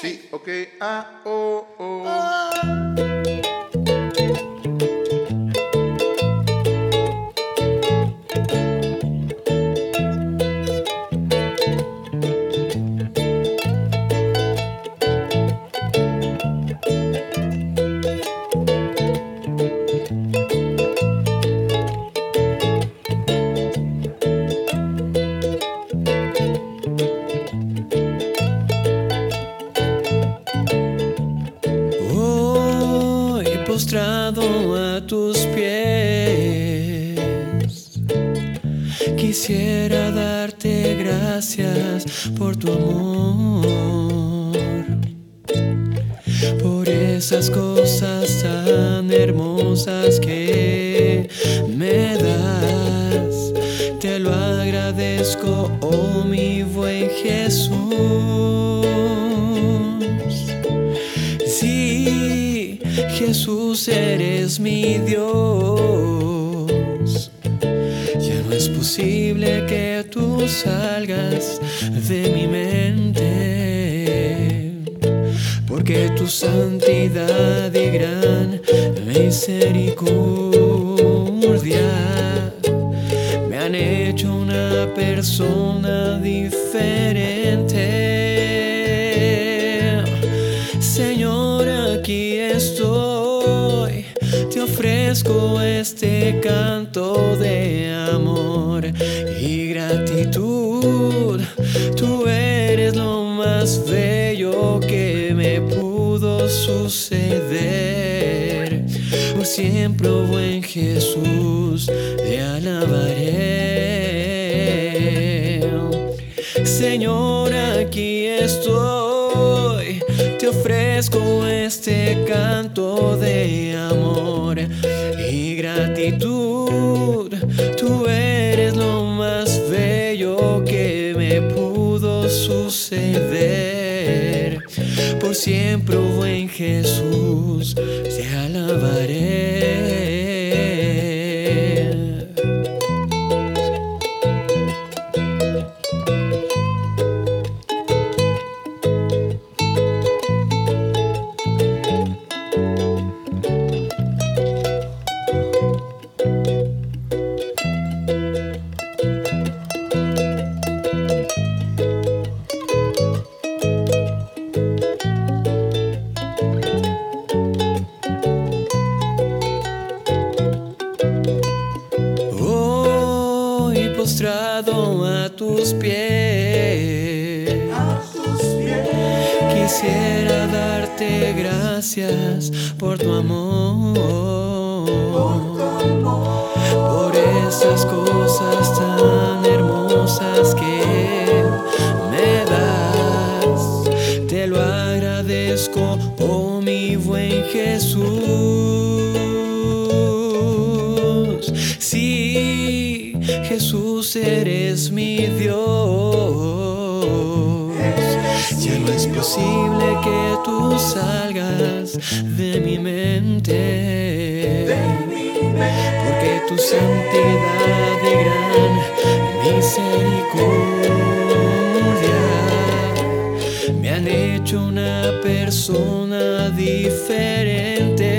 Sí, ok. Ah, oh, oh. De mi mente. Porque tu santidad y gran misericordia me han hecho una persona diferente.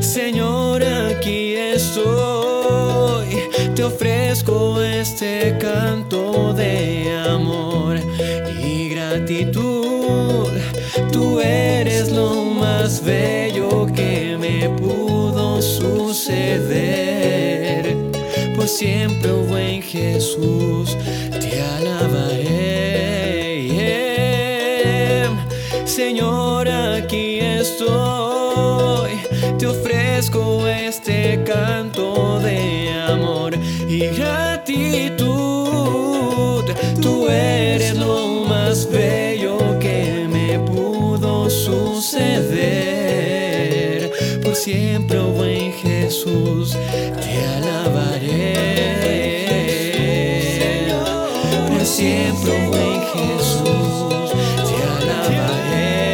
Señor, aquí estoy, te ofrezco este canto de amor y gratitud. Tú eres lo más bello que me pudo suceder. Por siempre, oh buen Jesús, Jesús, te alabaré. Por siempre, buen Jesús, te alabaré.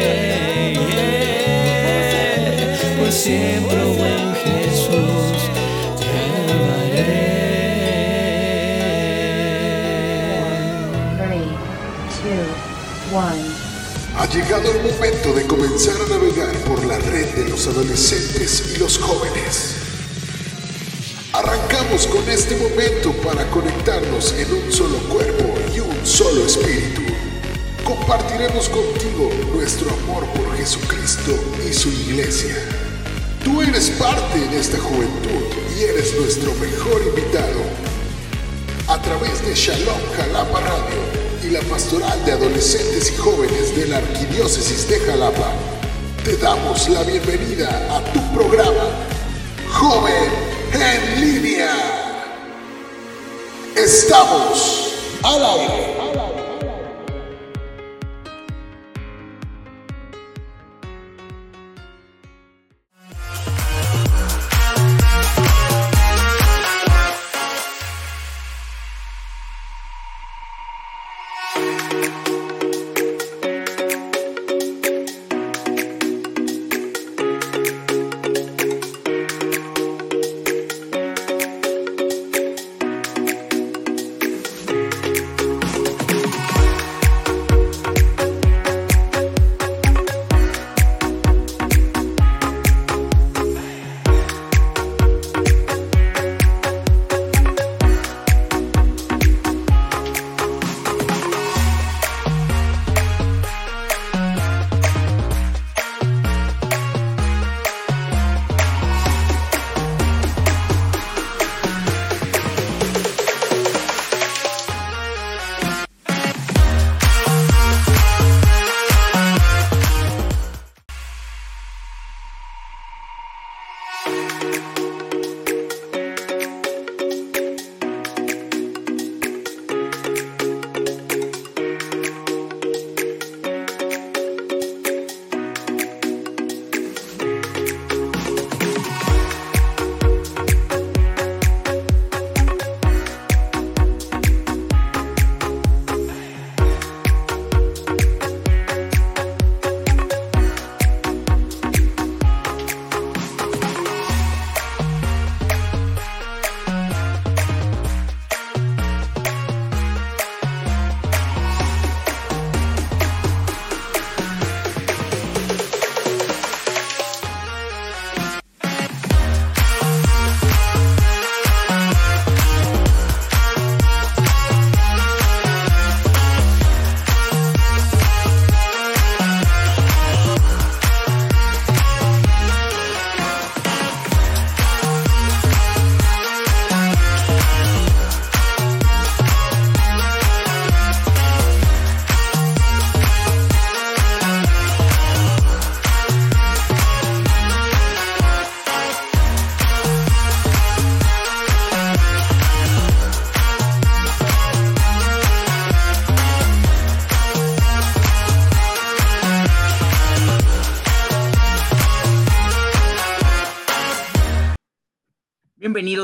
Por siempre, buen Jesús, te alabaré. Three, Ha llegado el momento de comenzar a navegar por la red de los adolescentes y los jóvenes. Con este momento para conectarnos en un solo cuerpo y un solo espíritu. Compartiremos contigo nuestro amor por Jesucristo y su iglesia. Tú eres parte de esta juventud y eres nuestro mejor invitado. A través de Shalom Jalapa Radio y la pastoral de adolescentes y jóvenes de la Arquidiócesis de Jalapa, te damos la bienvenida a tu programa, Joven en Línea. Estamos al aire.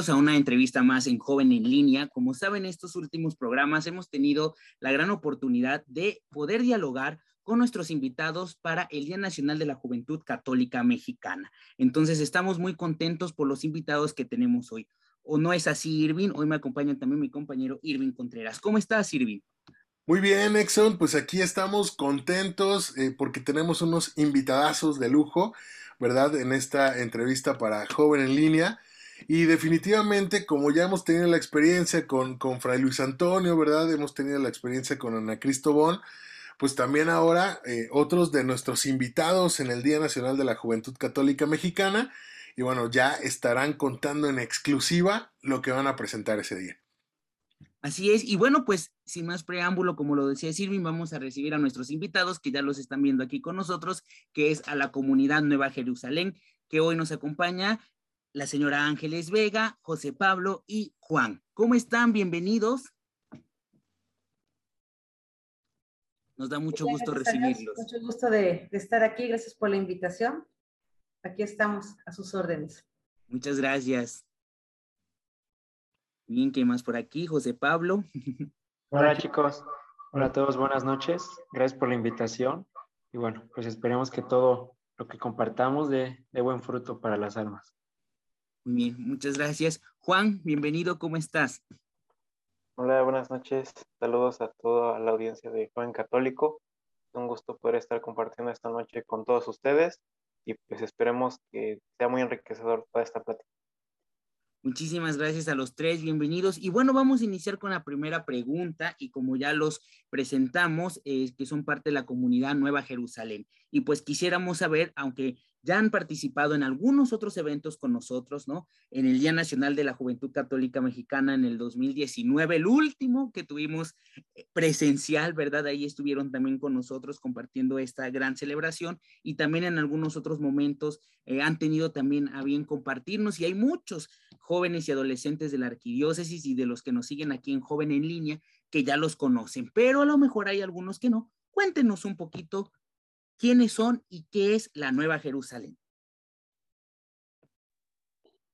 Bienvenidos a una entrevista más en Joven en Línea. Como saben, estos últimos programas hemos tenido la gran oportunidad de poder dialogar con nuestros invitados para el Día Nacional de la Juventud Católica Mexicana. Entonces, estamos muy contentos por los invitados que tenemos hoy. ¿O no es así, Irving? Hoy me acompaña también mi compañero Irving Contreras. ¿Cómo estás, Irving? Muy bien, Exxon. Pues aquí estamos contentos eh, porque tenemos unos invitadazos de lujo, ¿verdad? En esta entrevista para Joven en Línea. Y definitivamente, como ya hemos tenido la experiencia con, con Fray Luis Antonio, ¿verdad? Hemos tenido la experiencia con Ana Cristobón, pues también ahora eh, otros de nuestros invitados en el Día Nacional de la Juventud Católica Mexicana. Y bueno, ya estarán contando en exclusiva lo que van a presentar ese día. Así es, y bueno, pues sin más preámbulo, como lo decía Silvin, vamos a recibir a nuestros invitados que ya los están viendo aquí con nosotros, que es a la comunidad Nueva Jerusalén, que hoy nos acompaña la señora Ángeles Vega, José Pablo y Juan. ¿Cómo están? Bienvenidos. Nos da mucho gusto recibirlos. Mucho gusto de, estar aquí. Gracias por la invitación. Aquí estamos a sus órdenes. Muchas gracias. Bien, ¿qué más por aquí? José Pablo. Hola chicos. Hola a todos, buenas noches. Gracias por la invitación. Y bueno, pues esperemos que todo lo que compartamos dé de buen fruto para las almas. Bien, muchas gracias. Juan, bienvenido, ¿cómo estás? Hola, buenas noches. Saludos a toda la audiencia de Joven Católico. Un gusto poder estar compartiendo esta noche con todos ustedes y pues esperemos que sea muy enriquecedor toda esta plática. Muchísimas gracias a los tres, bienvenidos. Y bueno, vamos a iniciar con la primera pregunta y como ya los presentamos, eh, que son parte de la comunidad Nueva Jerusalén. Y pues quisiéramos saber, aunque ya han participado en algunos otros eventos con nosotros, ¿no? En el Día Nacional de la Juventud Católica Mexicana en el 2019, el último que tuvimos eh, presencial, ¿verdad? Ahí estuvieron también con nosotros compartiendo esta gran celebración y también en algunos otros momentos eh, han tenido también a bien compartirnos y hay muchos jóvenes y adolescentes de la arquidiócesis y de los que nos siguen aquí en Joven en Línea que ya los conocen, pero a lo mejor hay algunos que no. Cuéntenos un poquito quiénes son y qué es la Nueva Jerusalén.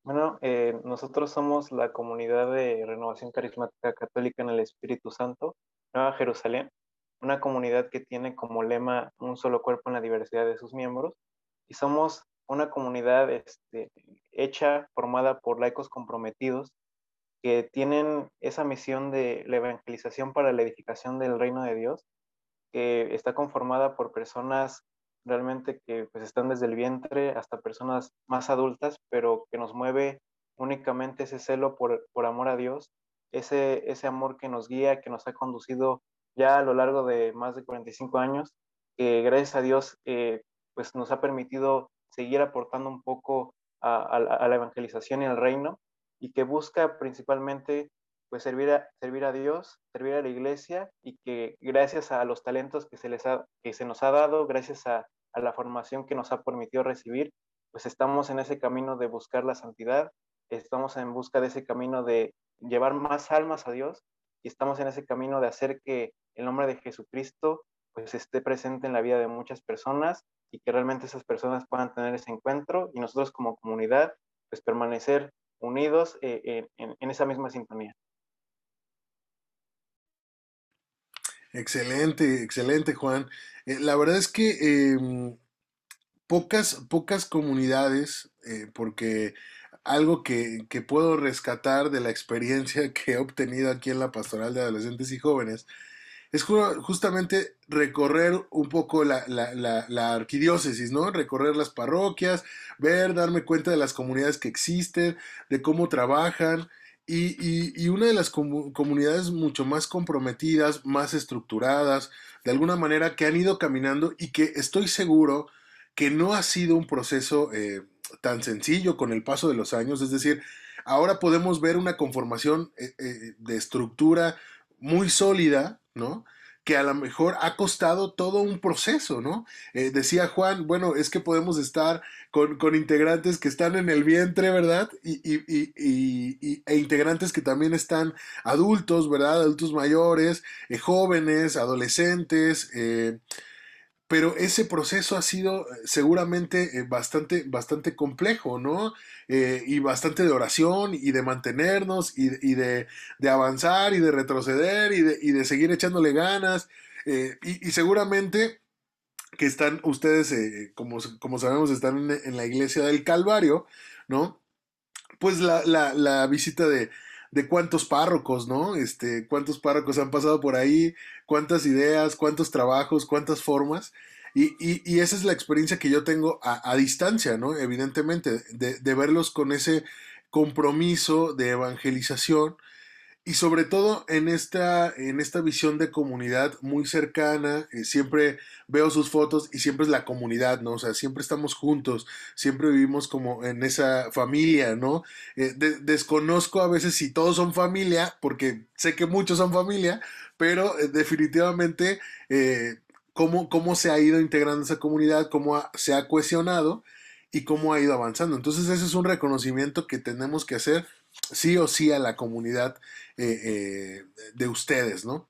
Bueno, eh, nosotros somos la comunidad de renovación carismática católica en el Espíritu Santo, Nueva Jerusalén, una comunidad que tiene como lema un solo cuerpo en la diversidad de sus miembros y somos una comunidad este, hecha, formada por laicos comprometidos que tienen esa misión de la evangelización para la edificación del reino de Dios que está conformada por personas realmente que pues están desde el vientre hasta personas más adultas, pero que nos mueve únicamente ese celo por, por amor a Dios, ese, ese amor que nos guía, que nos ha conducido ya a lo largo de más de 45 años, que gracias a Dios eh, pues nos ha permitido seguir aportando un poco a, la evangelización y al reino, y que busca principalmente pues servir a, servir a Dios, servir a la iglesia y que gracias a los talentos que se, les ha, que se nos ha dado, gracias a, a la formación que nos ha permitido recibir, pues estamos en ese camino de buscar la santidad, estamos en busca de ese camino de llevar más almas a Dios y estamos en ese camino de hacer que el nombre de Jesucristo pues esté presente en la vida de muchas personas y que realmente esas personas puedan tener ese encuentro y nosotros como comunidad pues permanecer unidos eh, en, esa misma sintonía. Excelente, excelente, Juan. Eh, la verdad es que eh, pocas, pocas comunidades, eh, porque algo que, que, puedo rescatar de la experiencia que he obtenido aquí en la pastoral de adolescentes y jóvenes, es justamente recorrer un poco la, la, arquidiócesis, ¿no? Recorrer las parroquias, ver, darme cuenta de las comunidades que existen, de cómo trabajan. Y, y, y, una de las comunidades mucho más comprometidas, más estructuradas, de alguna manera que han ido caminando y que estoy seguro que no ha sido un proceso eh, tan sencillo con el paso de los años. Es decir, ahora podemos ver una conformación eh, eh, de estructura muy sólida, ¿no? que a lo mejor ha costado todo un proceso, ¿no? Eh, decía Juan, bueno, es que podemos estar con, con integrantes que están en el vientre, ¿verdad? Y, y, y, e integrantes que también están adultos, ¿verdad? Adultos mayores, eh, jóvenes, adolescentes, eh, pero ese proceso ha sido eh, seguramente eh, bastante, bastante complejo, ¿no? Eh, y bastante de oración y de mantenernos y, y de, de, avanzar y de retroceder y de, y de seguir echándole ganas. y, seguramente que están ustedes, como, como, sabemos, están en, la iglesia del Calvario, ¿no? Pues la, la visita de, de cuántos párrocos, ¿no? Este, cuántos párrocos han pasado por ahí, cuántas ideas, cuántos trabajos, cuántas formas. Y, y, y esa es la experiencia que yo tengo a, a distancia, ¿no? Evidentemente, de, de, verlos con ese compromiso de evangelización y sobre todo en esta, en esta visión de comunidad muy cercana, eh, siempre veo sus fotos y siempre es la comunidad, ¿no? O sea, siempre estamos juntos, siempre vivimos como en esa familia, ¿no? Eh, de, desconozco a veces si todos son familia, porque sé que muchos son familia, pero eh, definitivamente cómo, cómo se ha ido integrando esa comunidad, cómo se ha cohesionado y cómo ha ido avanzando. Entonces ese es un reconocimiento que tenemos que hacer sí o sí a la comunidad eh, eh, de ustedes, ¿no?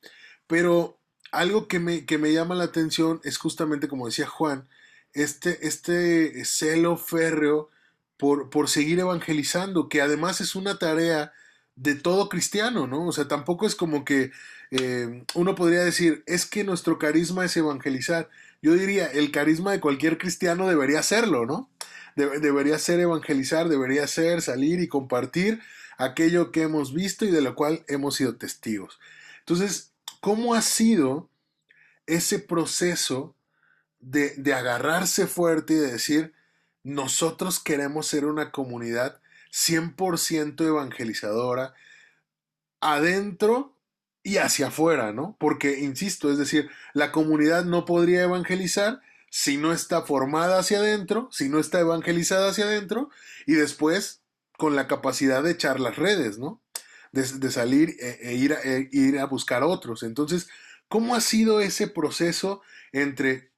Pero algo que me, que me, llama la atención es justamente, como decía Juan, este, este celo férreo por, por seguir evangelizando, que además es una tarea de todo cristiano, ¿no? O sea, tampoco es como que eh, uno podría decir, es que nuestro carisma es evangelizar. Yo diría, el carisma de cualquier cristiano debería serlo, ¿no? De, debería ser evangelizar, debería ser salir y compartir aquello que hemos visto y de lo cual hemos sido testigos. Entonces, ¿cómo ha sido ese proceso de, de agarrarse fuerte y de decir, nosotros queremos ser una comunidad 100% evangelizadora, adentro y hacia afuera, ¿no? Porque, insisto, es decir, la comunidad no podría evangelizar si no está formada hacia adentro, si no está evangelizada hacia adentro, y después con la capacidad de echar las redes, ¿no? De, salir e, e ir, e ir a buscar otros. Entonces, ¿cómo ha sido ese proceso entre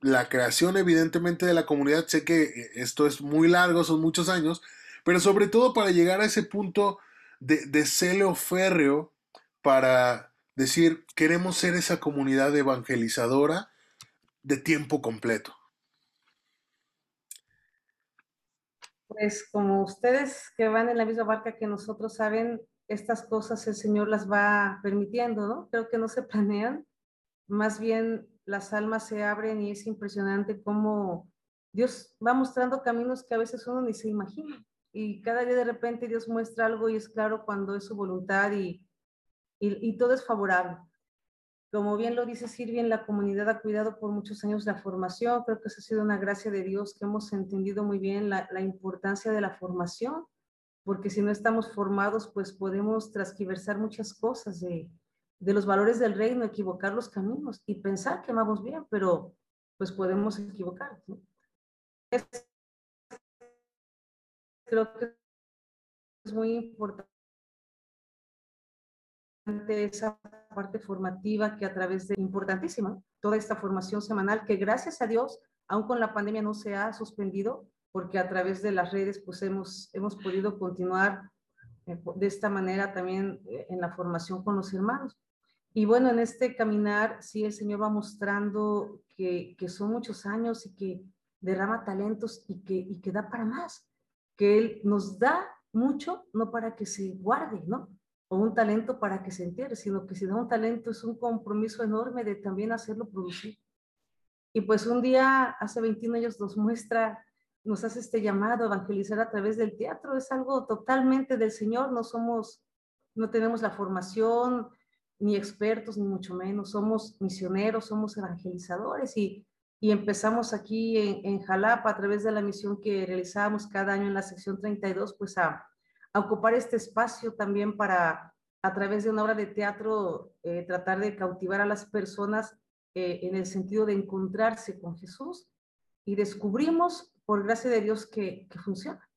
la creación, evidentemente, de la comunidad? Sé que eh, esto es muy largo, son muchos años, pero sobre todo para llegar a ese punto de, de celo férreo para decir, queremos ser esa comunidad evangelizadora de tiempo completo? Pues como ustedes que van en la misma barca que nosotros saben, estas cosas el Señor las va permitiendo, ¿no? Creo que no se planean, más bien las almas se abren y es impresionante cómo Dios va mostrando caminos que a veces uno ni se imagina. Y cada día de repente Dios muestra algo y es claro cuando es su voluntad y, y, y todo es favorable. Como bien lo dice Silvia, la comunidad ha cuidado por muchos años la formación. Creo que eso ha sido una gracia de Dios que hemos entendido muy bien la, la importancia de la formación, porque si no estamos formados, pues podemos transquiversar muchas cosas de, de los valores del reino, equivocar los caminos y pensar que vamos bien, pero pues podemos equivocar. ¿no? Creo que es muy importante esa parte formativa que a través de, importantísima, toda esta formación semanal que gracias a Dios, aún con la pandemia no se ha suspendido, porque a través de las redes pues hemos, hemos podido continuar eh, de esta manera también eh, en la formación con los hermanos. Y bueno, en este caminar, sí, el Señor va mostrando que, que son muchos años y que derrama talentos y que, y que da para más, que Él nos da mucho, no para que se guarde, ¿no? O un talento para que se entere, sino que si da un talento es un compromiso enorme de también hacerlo producir. Y pues un día, hace 21 años, nos muestra, nos hace este llamado a evangelizar a través del teatro. Es algo totalmente del Señor, no somos, no tenemos la formación, ni expertos, ni mucho menos. Somos misioneros, somos evangelizadores y, y empezamos aquí en, en Jalapa a través de la misión que realizamos cada año en la sección 32, pues a ocupar este espacio también para, a través de una obra de teatro, eh, tratar de cautivar a las personas eh, en el sentido de encontrarse con Jesús. Y descubrimos, por gracia de Dios, que, que funciona,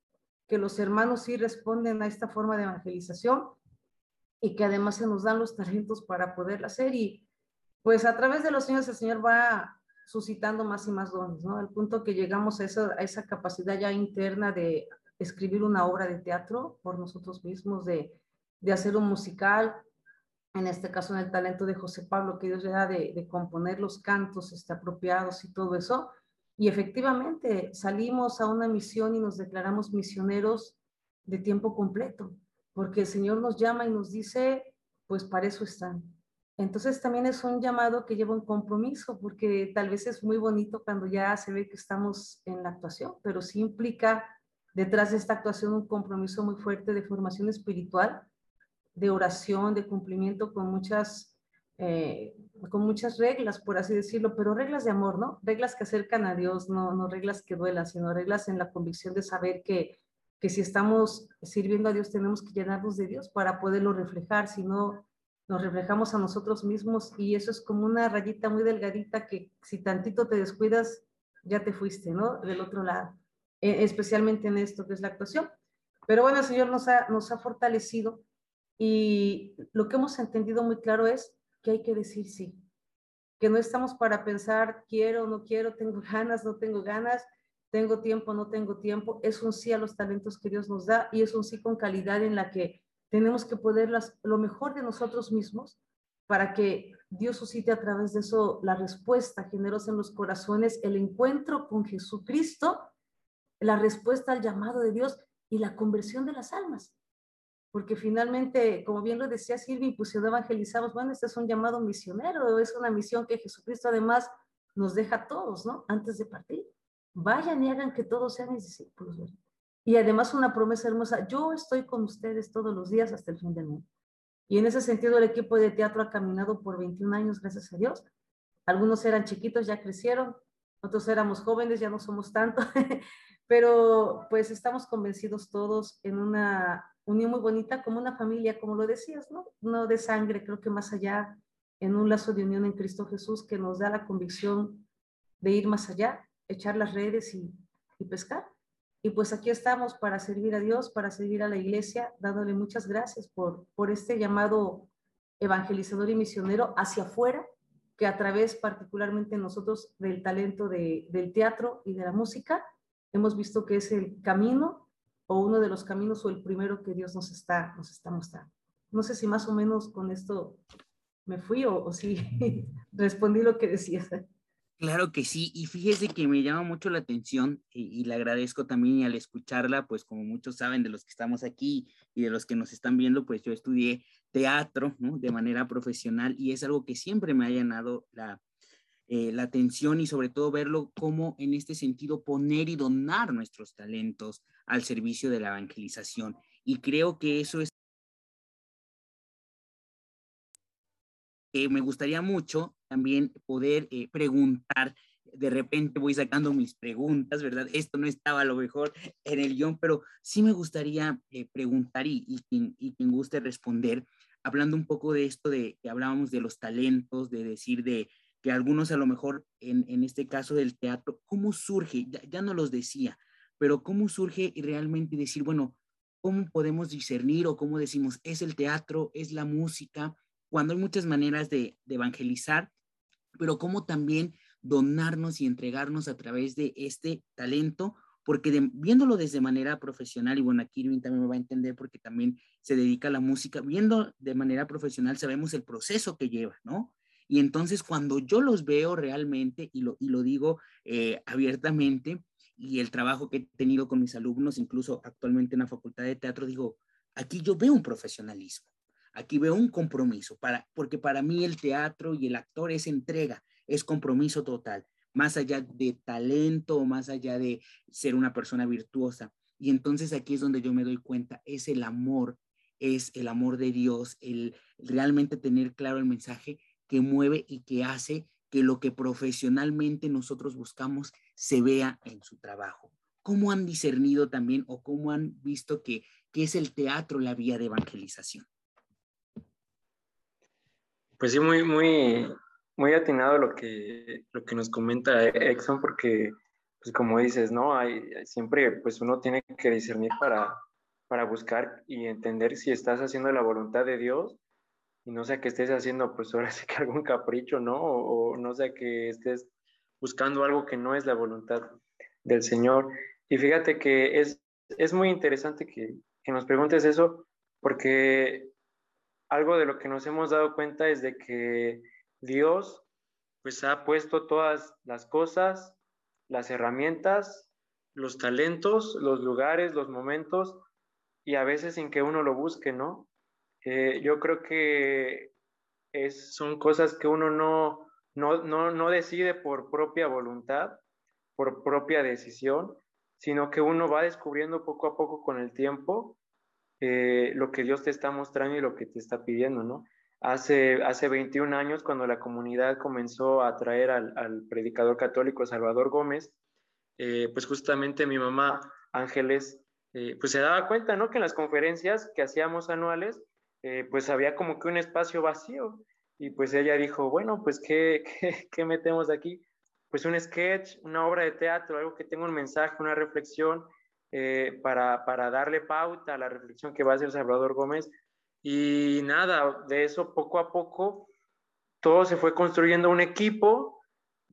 que los hermanos sí responden a esta forma de evangelización y que además se nos dan los talentos para poderla hacer. Y pues a través de los años el Señor va suscitando más y más dones, ¿no? Al punto que llegamos a esa, a esa capacidad ya interna de escribir una obra de teatro por nosotros mismos, de, de hacer un musical, en este caso en el talento de José Pablo, que Dios le da de, de componer los cantos este, apropiados y todo eso. Y efectivamente salimos a una misión y nos declaramos misioneros de tiempo completo, porque el Señor nos llama y nos dice, pues para eso están. Entonces también es un llamado que lleva un compromiso, porque tal vez es muy bonito cuando ya se ve que estamos en la actuación, pero sí implica detrás de esta actuación un compromiso muy fuerte de formación espiritual, de oración, de cumplimiento con muchas, eh, con muchas reglas, por así decirlo, pero reglas de amor, ¿no? Reglas que acercan a Dios, no, no reglas que duelan, sino reglas en la convicción de saber que, que si estamos sirviendo a Dios tenemos que llenarnos de Dios para poderlo reflejar, si no nos reflejamos a nosotros mismos y eso es como una rayita muy delgadita que si tantito te descuidas, ya te fuiste, ¿no? Del otro lado. Eh, especialmente en esto que es la actuación. Pero bueno, el Señor nos ha, nos ha fortalecido y lo que hemos entendido muy claro es que hay que decir sí, que no estamos para pensar quiero, no quiero, tengo ganas, no tengo ganas, tengo tiempo, no tengo tiempo. Es un sí a los talentos que Dios nos da y es un sí con calidad en la que tenemos que poder las, lo mejor de nosotros mismos para que Dios suscite a través de eso la respuesta generosa en los corazones, el encuentro con Jesucristo la respuesta al llamado de Dios y la conversión de las almas. Porque finalmente, como bien lo decía Silvia, pues si no evangelizamos, bueno, este es un llamado misionero, es una misión que Jesucristo además nos deja a todos, ¿no? Antes de partir. Vayan y hagan que todos sean mis discípulos. y además una promesa hermosa, yo estoy con ustedes todos los días hasta el fin del mundo. Y en ese sentido el equipo de teatro ha caminado por 21 años, gracias a Dios. Algunos eran chiquitos, ya crecieron, otros éramos jóvenes, ya no somos tanto, pero pues estamos convencidos todos en una unión muy bonita, como una familia, como lo decías, ¿no? No de sangre, creo que más allá, en un lazo de unión en Cristo Jesús que nos da la convicción de ir más allá, echar las redes y, pescar. Y pues aquí estamos para servir a Dios, para servir a la iglesia, dándole muchas gracias por, por este llamado evangelizador y misionero hacia afuera, que a través particularmente nosotros del talento de, del teatro y de la música, hemos visto que es el camino o uno de los caminos o el primero que Dios nos está, nos está mostrando. No sé si más o menos con esto me fui o, o si respondí lo que decías. Claro que sí, y fíjese que me llama mucho la atención y, le agradezco también al escucharla, pues como muchos saben de los que estamos aquí y de los que nos están viendo, pues yo estudié teatro de manera profesional y es algo que siempre me ha llenado la, eh, la atención y sobre todo verlo como en este sentido poner y donar nuestros talentos al servicio de la evangelización. Y creo que eso es me gustaría mucho también poder eh, preguntar, de repente voy sacando mis preguntas, ¿verdad? Esto no estaba a lo mejor en el guion, pero sí me gustaría eh, preguntar y, y, quien, y quien guste responder, hablando un poco de esto de que hablábamos de los talentos, de decir de que algunos a lo mejor en, en este caso del teatro, ¿cómo surge? Ya, ya no los decía, pero ¿cómo surge realmente decir, bueno, ¿cómo podemos discernir o cómo decimos, es el teatro, es la música? cuando hay muchas maneras de, evangelizar, pero cómo también donarnos y entregarnos a través de este talento, porque viéndolo desde manera profesional, y bueno, aquí Irving también me va a entender porque también se dedica a la música, viendo de manera profesional sabemos el proceso que lleva, ¿no? Y entonces cuando yo los veo realmente, y lo, y lo digo eh, abiertamente, y el trabajo que he tenido con mis alumnos, incluso actualmente en la Facultad de Teatro, digo, aquí yo veo un profesionalismo. Aquí veo un compromiso, para, porque para mí el teatro y el actor es entrega, es compromiso total, más allá de talento, más allá de ser una persona virtuosa. Y entonces aquí es donde yo me doy cuenta, es el amor, es el amor de Dios, el realmente tener claro el mensaje que mueve y que hace que lo que profesionalmente nosotros buscamos se vea en su trabajo. ¿Cómo han discernido también o cómo han visto que, es el teatro la vía de evangelización? Pues sí, muy, muy, muy atinado lo que, lo que nos comenta Exxon, porque, pues como dices, ¿no? Hay, siempre, pues uno tiene que discernir para, para buscar y entender si estás haciendo la voluntad de Dios y no sea que estés haciendo, pues ahora sí que algún capricho, ¿no? O, no sea que estés buscando algo que no es la voluntad del Señor. Y fíjate que es, es muy interesante que, que nos preguntes eso, porque algo de lo que nos hemos dado cuenta es de que Dios pues ha puesto todas las cosas, las herramientas, los talentos, los lugares, los momentos y a veces sin que uno lo busque, ¿no? Eh, yo creo que es, son cosas que uno no, no, no, no decide por propia voluntad, por propia decisión, sino que uno va descubriendo poco a poco con el tiempo eh, lo que Dios te está mostrando y lo que te está pidiendo, ¿no? Hace, hace 21 años, cuando la comunidad comenzó a traer al, predicador católico Salvador Gómez, eh, pues justamente mi mamá Ángeles, eh, pues se daba cuenta, ¿no? Que en las conferencias que hacíamos anuales, pues había como que un espacio vacío. Y pues ella dijo, bueno, pues ¿qué, qué, qué metemos aquí? Pues un sketch, una obra de teatro, algo que tenga un mensaje, una reflexión, eh, para, para, darle pauta a la reflexión que va a hacer Salvador Gómez. Y nada, de eso poco a poco todo se fue construyendo un equipo,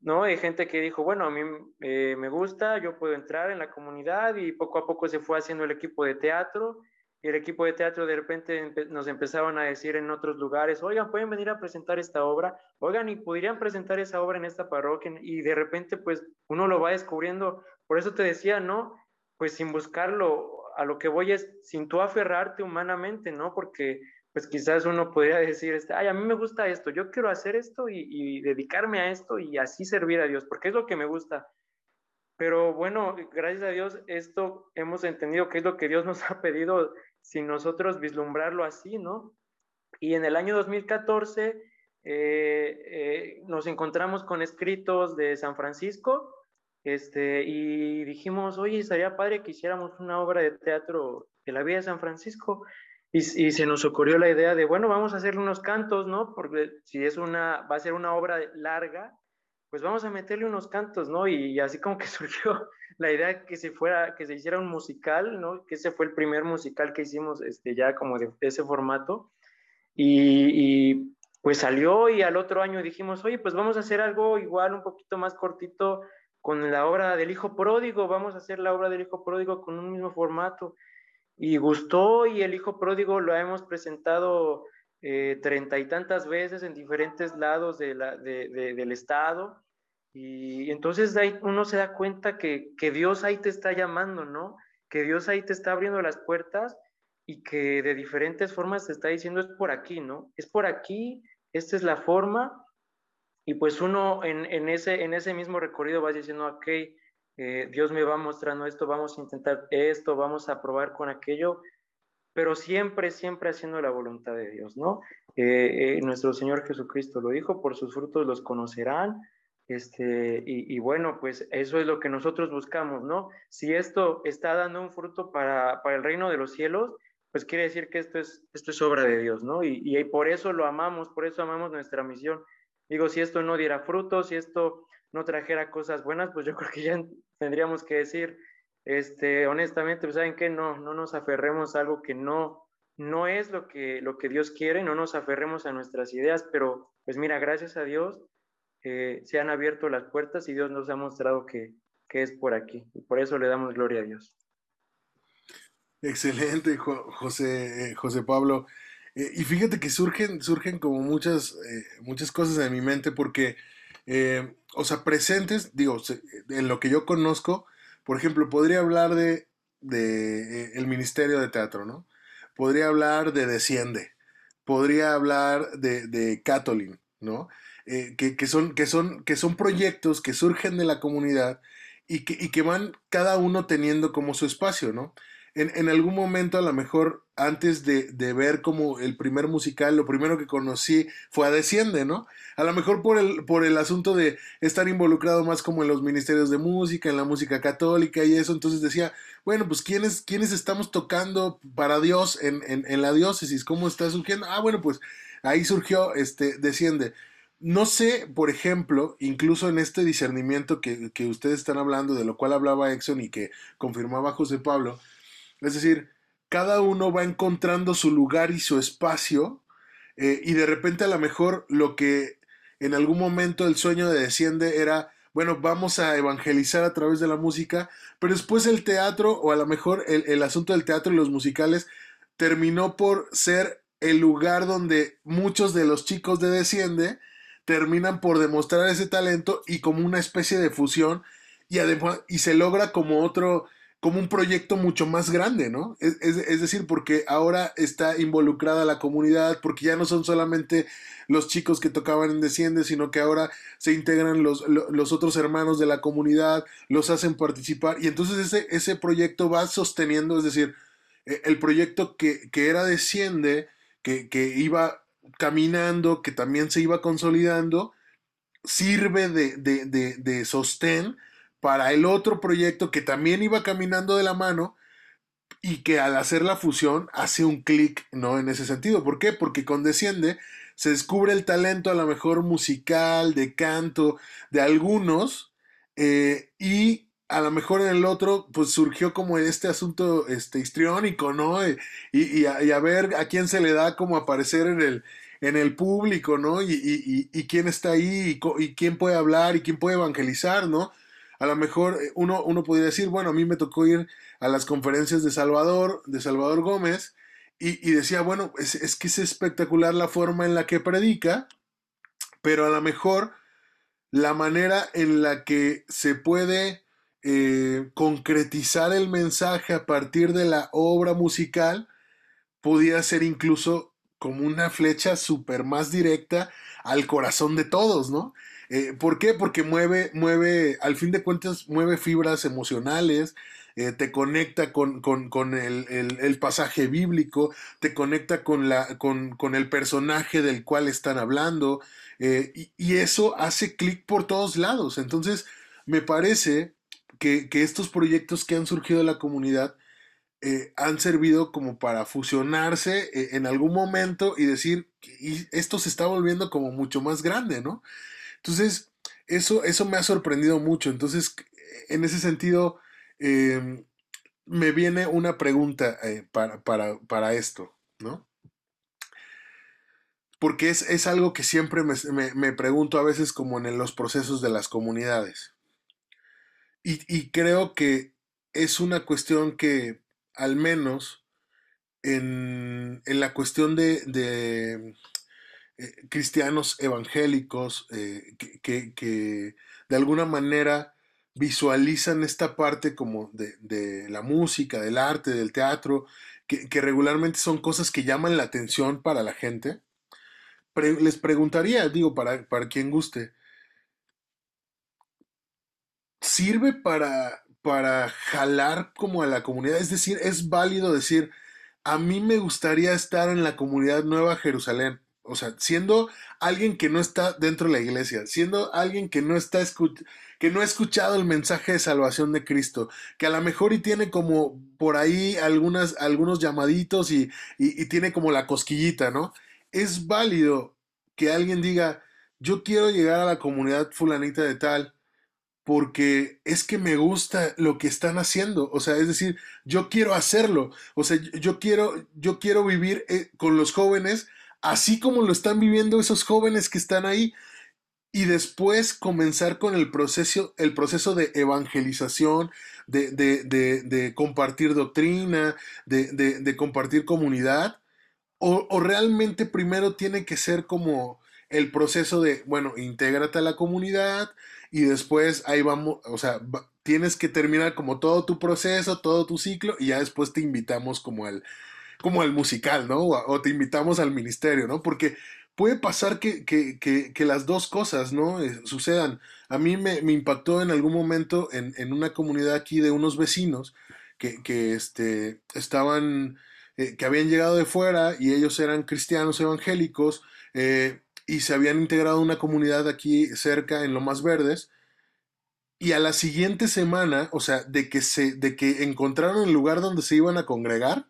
¿no? Hay gente que dijo, bueno, a mí eh, me gusta, yo puedo entrar en la comunidad y poco a poco se fue haciendo el equipo de teatro y el equipo de teatro de repente nos empezaron a decir en otros lugares, oigan, pueden venir a presentar esta obra, oigan, y podrían presentar esa obra en esta parroquia y de repente pues uno lo va descubriendo. Por eso te decía, ¿no? pues sin buscarlo, a lo que voy es sin tú aferrarte humanamente, ¿no? Porque pues quizás uno podría decir, este, ay, a mí me gusta esto, yo quiero hacer esto y, dedicarme a esto y así servir a Dios, porque es lo que me gusta. Pero bueno, gracias a Dios, esto hemos entendido que es lo que Dios nos ha pedido sin nosotros vislumbrarlo así, ¿no? Y en el año 2014 eh, eh, nos encontramos con escritos de San Francisco este, y dijimos, oye, estaría padre que hiciéramos una obra de teatro de la vida de San Francisco. Y, y, se nos ocurrió la idea de, bueno, vamos a hacerle unos cantos, ¿no? Porque si es una, va a ser una obra larga, pues vamos a meterle unos cantos, ¿no? Y, así como que surgió la idea que se fuera, que se hiciera un musical, ¿no? Que ese fue el primer musical que hicimos, este, ya como de, ese formato. Y, y, pues salió y al otro año dijimos, oye, pues vamos a hacer algo igual, un poquito más cortito con la obra del Hijo Pródigo, vamos a hacer la obra del Hijo Pródigo con un mismo formato. Y gustó y el Hijo Pródigo lo hemos presentado eh, treinta y tantas veces en diferentes lados de la, de, del estado. Y entonces ahí uno se da cuenta que, que, Dios ahí te está llamando, ¿no? Que Dios ahí te está abriendo las puertas y que de diferentes formas te está diciendo es por aquí, ¿no? Es por aquí, esta es la forma. Y pues uno en, en ese, en ese mismo recorrido va diciendo, ok, eh, Dios me va mostrando esto, vamos a intentar esto, vamos a probar con aquello pero siempre, siempre haciendo la voluntad de Dios, ¿no? Eh, eh, nuestro Señor Jesucristo lo dijo, por sus frutos los conocerán, este, y, bueno, pues eso es lo que nosotros buscamos, ¿no? Si esto está dando un fruto para, para el reino de los cielos, pues quiere decir que esto es, esto es obra de Dios, ¿no? Y, y por eso lo amamos, por eso amamos nuestra misión. Digo, si esto no diera frutos, si esto no trajera cosas buenas, pues yo creo que ya tendríamos que decir, este, honestamente, pues saben que no, no nos aferremos a algo que no, no es lo que, lo que Dios quiere, no nos aferremos a nuestras ideas, pero pues mira, gracias a Dios eh, se han abierto las puertas y Dios nos ha mostrado que, que, es por aquí y por eso le damos gloria a Dios. Excelente, José, eh, José Pablo. Eh, y fíjate que surgen, surgen como muchas, muchas cosas en mi mente porque, o sea, presentes, digo, en lo que yo conozco, por ejemplo, podría hablar de, de el Ministerio de Teatro, ¿no? Podría hablar de Desciende, podría hablar de, de Catolin, ¿no? Eh, que, que, son, que, son, que son proyectos que surgen de la comunidad y que, y que van cada uno teniendo como su espacio, ¿no? En, en, algún momento, a lo mejor, antes de, de, ver como el primer musical, lo primero que conocí fue a Desciende, ¿no? A lo mejor por el, por el asunto de estar involucrado más como en los ministerios de música, en la música católica y eso, entonces decía, bueno, pues ¿quiénes, quiénes estamos tocando para Dios en, en, en la diócesis? ¿Cómo está surgiendo? Ah, bueno, pues ahí surgió, este, Desciende. No sé, por ejemplo, incluso en este discernimiento que, que ustedes están hablando, de lo cual hablaba Exxon y que confirmaba José Pablo, es decir, cada uno va encontrando su lugar y su espacio eh, y de repente a lo mejor lo que en algún momento el sueño de Desciende era, bueno, vamos a evangelizar a través de la música, pero después el teatro o a lo mejor el, el asunto del teatro y los musicales terminó por ser el lugar donde muchos de los chicos de Desciende terminan por demostrar ese talento y como una especie de fusión y, además, y se logra como otro, como un proyecto mucho más grande, ¿no? Es, es, decir, porque ahora está involucrada la comunidad, porque ya no son solamente los chicos que tocaban en Desciende, sino que ahora se integran los, los otros hermanos de la comunidad, los hacen participar, y entonces ese, ese proyecto va sosteniendo, es decir, e, el proyecto que, que era Desciende, que, que iba caminando, que también se iba consolidando, sirve de, de, de, de sostén para el otro proyecto que también iba caminando de la mano y que al hacer la fusión hace un clic, ¿no? En ese sentido. ¿Por qué? Porque con Desciende se descubre el talento a lo mejor musical, de canto, de algunos, eh, y a lo mejor en el otro, pues surgió como este asunto este, histriónico, ¿no? Y, y, a, y a, ver a quién se le da como aparecer en el, en el público, ¿no? Y, y quién está ahí, y, quién puede hablar, y quién puede evangelizar, ¿no? a lo mejor eh, uno, uno podría decir, bueno, a mí me tocó ir a las conferencias de Salvador, de Salvador Gómez, y, y decía, bueno, es, es, que es espectacular la forma en la que predica, pero a lo mejor la manera en la que se puede eh, concretizar el mensaje a partir de la obra musical podía ser incluso como una flecha súper más directa al corazón de todos, ¿no? Eh, ¿Por qué? Porque mueve, mueve, al fin de cuentas, mueve fibras emocionales, eh, te conecta con, el, pasaje bíblico, te conecta con, la, con, el personaje del cual están hablando, y, eso hace clic por todos lados. Entonces, me parece que, estos proyectos que han surgido de la comunidad eh, han servido como para fusionarse eh, en algún momento y decir, y esto se está volviendo como mucho más grande, ¿no? Entonces, eso, eso me ha sorprendido mucho. Entonces, en ese sentido, em, me viene una pregunta eh, para, esto, ¿no? Porque es, algo que siempre me, me, pregunto a veces como en los procesos de las comunidades. Y, creo que es una cuestión que, al menos en, la cuestión de, eh, cristianos evangélicos eh, que, de alguna manera visualizan esta parte como de, la música, del arte, del teatro, que, regularmente son cosas que llaman la atención para la gente. les preguntaría, digo, para, para quien guste, sirve para, para jalar como a la comunidad. Es decir, es válido decir, a mí me gustaría estar en la comunidad Nueva Jerusalén. O sea, siendo alguien que no está dentro de la iglesia, siendo alguien que no está que no ha escuchado el mensaje de salvación de Cristo, que a lo mejor y tiene como por ahí algunos llamaditos y, y tiene como la cosquillita, ¿no? Es válido que alguien diga, yo quiero llegar a la comunidad fulanita de tal, porque es que me gusta lo que están haciendo, o sea, es decir, yo quiero hacerlo, o sea, yo quiero, yo quiero vivir eh, con los jóvenes así como lo están viviendo esos jóvenes que están ahí y después comenzar con el proceso, el proceso de evangelización, de, de, compartir doctrina, de, compartir comunidad, o, o realmente primero tiene que ser como el proceso de, bueno, intégrate a la comunidad, y después ahí vamos, o sea, tienes que terminar como todo tu proceso, todo tu ciclo y ya después te invitamos como al, como al musical, ¿no? O, te invitamos al ministerio, ¿no? Porque puede pasar que, que, que, las dos cosas, ¿no? Eh, sucedan. A mí me, me, impactó en algún momento en, en, una comunidad aquí de unos vecinos que, que este, estaban, eh, que habían llegado de fuera y ellos eran cristianos evangélicos. Eh, y se habían integrado una comunidad aquí cerca en Lomas Verdes. Y a la siguiente semana, o sea, de que, se, de que encontraron el lugar donde se iban a congregar,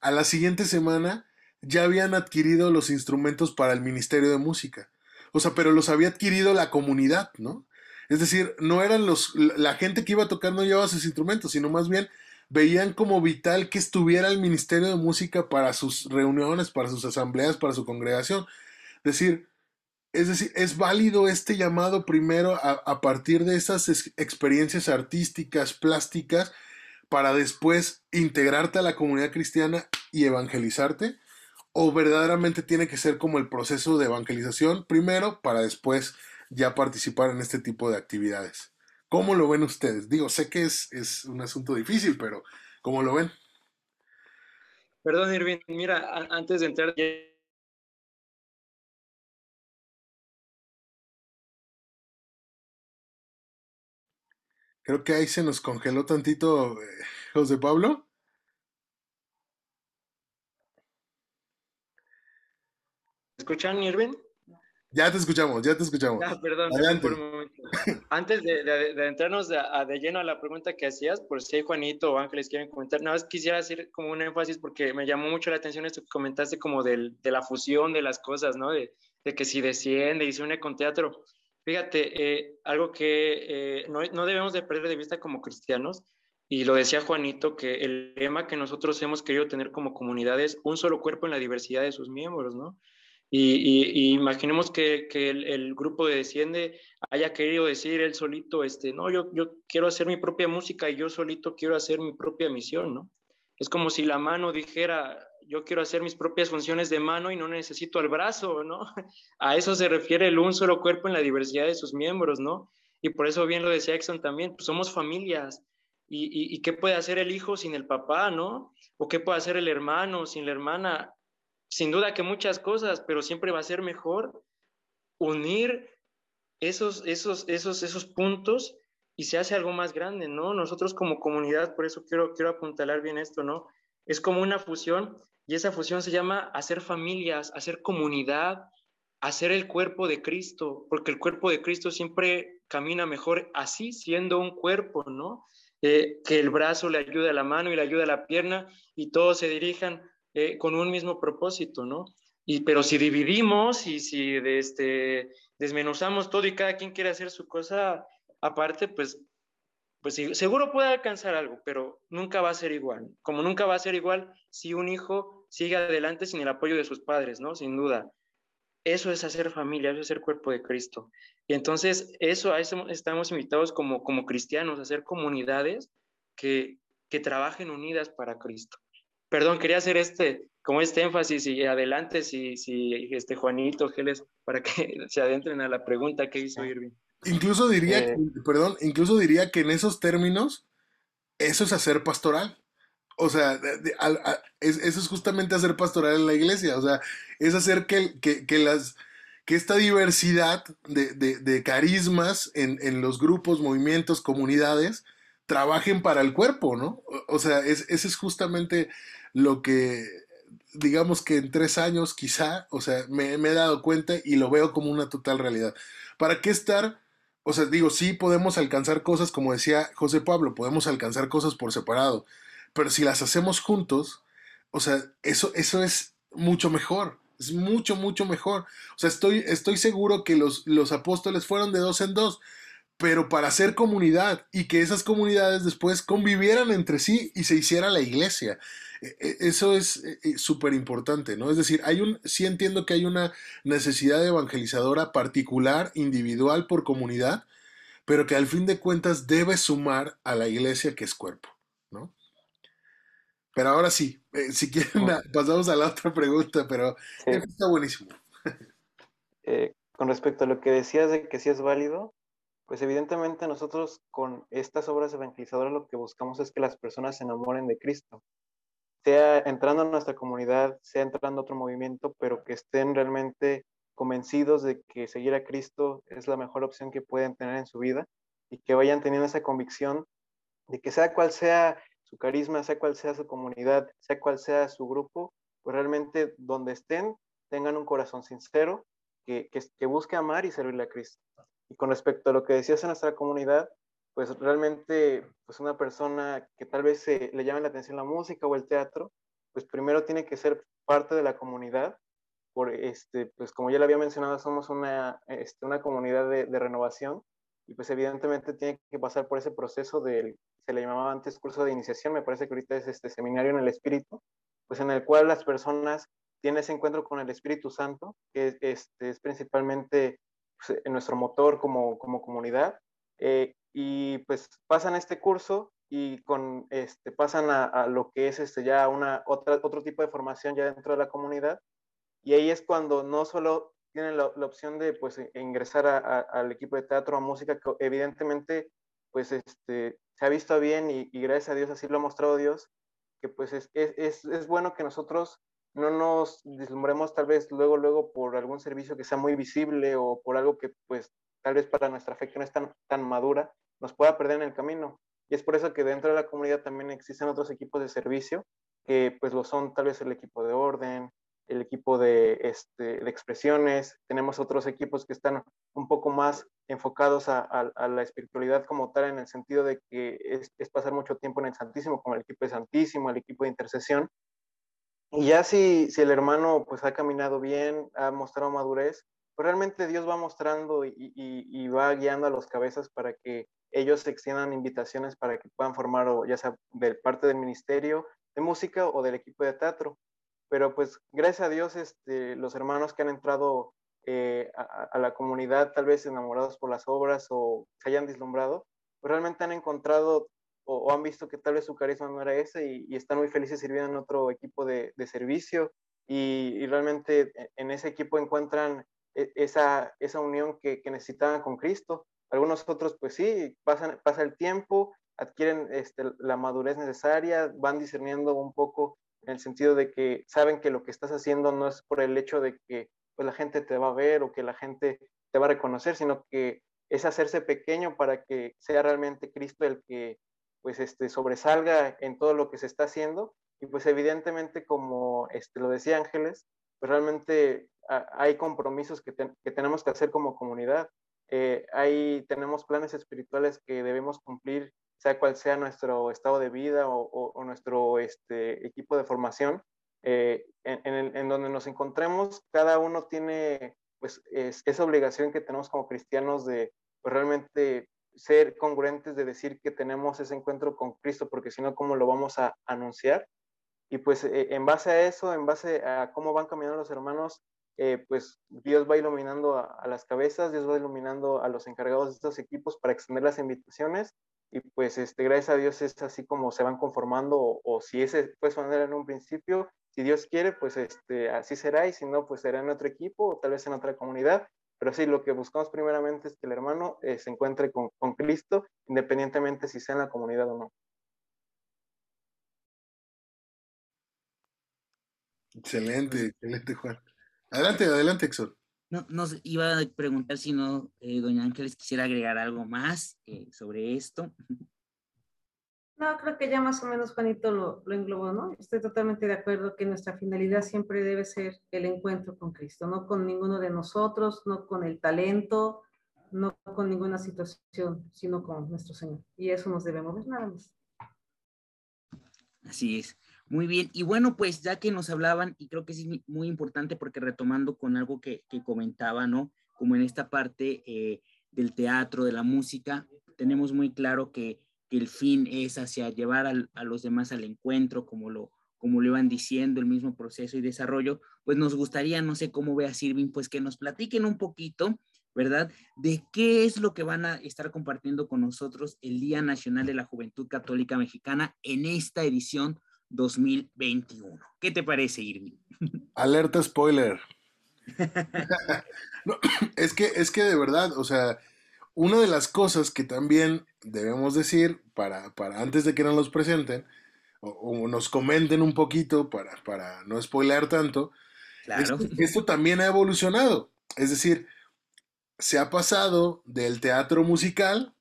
a la siguiente semana ya habían adquirido los instrumentos para el Ministerio de Música. O sea, pero los había adquirido la comunidad, ¿no? Es decir, no eran los, la gente que iba a tocar no llevaba sus instrumentos, sino más bien veían como vital que estuviera el Ministerio de Música para sus reuniones, para sus asambleas, para su congregación decir, es decir, es válido este llamado primero a, partir de esas experiencias artísticas, plásticas, para después integrarte a la comunidad cristiana y evangelizarte? ¿O verdaderamente tiene que ser como el proceso de evangelización primero para después ya participar en este tipo de actividades? ¿Cómo lo ven ustedes? Digo, sé que es, es un asunto difícil, pero ¿cómo lo ven? Perdón, Irving, mira, antes de entrar Creo que ahí se nos congeló tantito eh, José Pablo. ¿Escuchan, Irving? Ya te escuchamos, ya te escuchamos. Ah, perdón, por un momento. Antes de, entrarnos de, lleno a la pregunta que hacías, por si Juanito o Ángeles quieren comentar, nada más quisiera hacer como un énfasis porque me llamó mucho la atención esto que comentaste como de la fusión de las cosas, ¿no? De, de que si desciende y se une con teatro. Fíjate, eh, algo que eh, no, no, debemos de perder de vista como cristianos, y lo decía Juanito, que el lema que nosotros hemos querido tener como comunidad es un solo cuerpo en la diversidad de sus miembros, ¿no? Y, imaginemos que, que el, grupo de Desciende haya querido decir él solito, este, no, yo, yo quiero hacer mi propia música y yo solito quiero hacer mi propia misión, ¿no? Es como si la mano dijera, yo quiero hacer mis propias funciones de mano y no necesito el brazo, ¿no? A eso se refiere el un solo cuerpo en la diversidad de sus miembros, ¿no? Y por eso bien lo decía Exxon también, pues somos familias. ¿Y, y, qué puede hacer el hijo sin el papá, ¿no? ¿O qué puede hacer el hermano sin la hermana? Sin duda que muchas cosas, pero siempre va a ser mejor unir esos, esos, esos, esos puntos y se hace algo más grande, ¿no? Nosotros como comunidad, por eso quiero, quiero apuntalar bien esto, ¿no? Es como una fusión y esa fusión se llama hacer familias, hacer comunidad, hacer el cuerpo de Cristo, porque el cuerpo de Cristo siempre camina mejor así, siendo un cuerpo, ¿no? Eh, que el brazo le ayude a la mano y le ayude a la pierna y todos se dirijan eh, con un mismo propósito, ¿no? Y, pero si dividimos y si este, desmenuzamos todo y cada quien quiere hacer su cosa aparte, pues, pues seguro puede alcanzar algo, pero nunca va a ser igual. Como nunca va a ser igual si un hijo sigue adelante sin el apoyo de sus padres, ¿no? Sin duda. Eso es hacer familia, eso es ser cuerpo de Cristo. Y entonces eso, a eso estamos invitados como, como cristianos, a hacer comunidades que, que trabajen unidas para Cristo. Perdón, quería hacer este, como este énfasis y adelante si, si este Juanito, Geles, para que se adentren a la pregunta que hizo Irving. Incluso diría, eh. perdón, incluso diría que en esos términos, eso es hacer pastoral. O sea, eso es justamente hacer pastoral en la iglesia. O sea, es hacer que, que, las, que esta diversidad de, de carismas en, en, los grupos, movimientos, comunidades, trabajen para el cuerpo, ¿no? O, sea, es, ese es justamente lo que, digamos que en tres años quizá, o sea, me, me he dado cuenta y lo veo como una total realidad. ¿Para qué estar o sea, digo, sí podemos alcanzar cosas, como decía José Pablo, podemos alcanzar cosas por separado, pero si las hacemos juntos, o sea, eso, eso es mucho mejor, es mucho, mucho mejor. O sea, estoy, estoy seguro que los, los apóstoles fueron de dos en dos, pero para hacer comunidad y que esas comunidades después convivieran entre sí y se hiciera la iglesia. E, e, eso es e, súper importante, ¿no? Es decir, hay un, sí entiendo que hay una necesidad evangelizadora particular, individual, por comunidad, pero que al fin de cuentas debe sumar a la iglesia que es cuerpo, ¿no? Pero ahora sí, eh, si quieren, pasamos a la otra pregunta, pero está buenísimo. Eh, con respecto a lo que decías de que sí es válido, pues evidentemente nosotros con estas obras evangelizadoras lo que buscamos es que las personas se enamoren de Cristo, sea entrando a nuestra comunidad, sea entrando a otro movimiento, pero que estén realmente convencidos de que seguir a Cristo es la mejor opción que pueden tener en su vida y que vayan teniendo esa convicción de que sea cual sea su carisma, sea cual sea su comunidad, sea cual sea su grupo, pues realmente donde estén tengan un corazón sincero que, que, que busque amar y servirle a Cristo. Y con respecto a lo que decías en nuestra comunidad, pues realmente, pues una persona que tal vez le llame la atención la música o el teatro, pues primero tiene que ser parte de la comunidad. Por este, pues como ya le había mencionado, somos una, este, una comunidad de, de, renovación y pues evidentemente tiene que pasar por ese proceso del, se le llamaba antes curso de iniciación, me parece que ahorita es este seminario en el Espíritu, pues en el cual las personas tienen ese encuentro con el Espíritu Santo, que este, es principalmente pues, en nuestro motor como, como comunidad. Eh, y pues pasan este curso y con, este, pasan a, lo que es este, ya una, otra, otro tipo de formación ya dentro de la comunidad. Y ahí es cuando no solo tienen la, opción de pues, e, ingresar al equipo de teatro, a música, que evidentemente pues, este, se ha visto bien y, y, gracias a Dios así lo ha mostrado Dios, que pues es, es, es bueno que nosotros no nos deslumbremos tal vez luego, luego por algún servicio que sea muy visible o por algo que pues tal vez para nuestra fe que no es tan, tan madura, nos pueda perder en el camino. Y es por eso que dentro de la comunidad también existen otros equipos de servicio, que pues lo son tal vez el equipo de orden, el equipo de, este, de expresiones, tenemos otros equipos que están un poco más enfocados a, la espiritualidad como tal, en el sentido de que es, pasar mucho tiempo en el Santísimo, como el equipo de Santísimo, el equipo de intercesión, y ya si, si el hermano pues ha caminado bien, ha mostrado madurez, pues realmente Dios va mostrando y, va guiando a los cabezas para que ellos extiendan invitaciones para que puedan formar o ya sea de parte del ministerio de música o del equipo de teatro. Pero pues gracias a Dios este, los hermanos que han entrado eh, a, a, la comunidad tal vez enamorados por las obras o se hayan deslumbrado, pues realmente han encontrado o, han visto que tal vez su carisma no era ese y, están muy felices sirviendo en otro equipo de, de servicio y, realmente e, en ese equipo encuentran e, esa, esa unión que, que, necesitaban con Cristo. Algunos otros pues sí, pasan, pasa el tiempo, adquieren este, la madurez necesaria, van discerniendo un poco en el sentido de que saben que lo que estás haciendo no es por el hecho de que pues, la gente te va a ver o que la gente te va a reconocer, sino que es hacerse pequeño para que sea realmente Cristo el que pues este, sobresalga en todo lo que se está haciendo. Y pues evidentemente, como este, lo decía Ángeles, pues realmente hay compromisos que, que, tenemos que hacer como comunidad. Eh, hay, tenemos planes espirituales que debemos cumplir, sea cual sea nuestro estado de vida o, nuestro este, equipo de formación. Eh, en, en, donde nos encontremos, cada uno tiene pues esa obligación que tenemos como cristianos de pues, realmente ser congruentes de decir que tenemos ese encuentro con Cristo, porque si no, ¿cómo lo vamos a anunciar? Y pues eh, en base a eso, en base a cómo van caminando los hermanos, eh, pues Dios va iluminando a, las cabezas, Dios va iluminando a los encargados de estos equipos para extender las invitaciones y pues este, gracias a Dios es así como se van conformando o, si ese fue su manera en un principio, si Dios quiere, pues este, así será y si no, pues será en otro equipo o tal vez en otra comunidad pero sí, lo que buscamos primeramente es que el hermano eh, se encuentre con, con, Cristo, independientemente si sea en la comunidad o no. Excelente, excelente, Juan. Adelante, adelante, Exor. No, nos iba a preguntar si no, eh, doña Ángeles quisiera agregar algo más eh, sobre esto. No, creo que ya más o menos Juanito lo, lo englobó, ¿no? Estoy totalmente de acuerdo que nuestra finalidad siempre debe ser el encuentro con Cristo, no con ninguno de nosotros, no con el talento, no con ninguna situación, sino con nuestro Señor. Y eso nos debemos ver nada más. Así es. Muy bien. Y bueno, pues ya que nos hablaban, y creo que es muy importante porque retomando con algo que, que comentaba, ¿no? Como en esta parte eh, del teatro, de la música, tenemos muy claro que que el fin es hacia llevar a los demás al encuentro, como lo, como lo iban diciendo, el mismo proceso y desarrollo, pues nos gustaría, no sé cómo vea Sirvin, pues que nos platiquen un poquito, ¿verdad? De qué es lo que van a estar compartiendo con nosotros el Día Nacional de la Juventud Católica Mexicana en esta edición 2021. ¿Qué te parece, Irving? Alerta spoiler. es que, es que de verdad, o sea, una de las cosas que también debemos decir para, para antes de que nos los presenten o, nos comenten un poquito para, para no spoiler tanto, claro. esto también ha evolucionado. Es decir, se ha pasado del teatro musical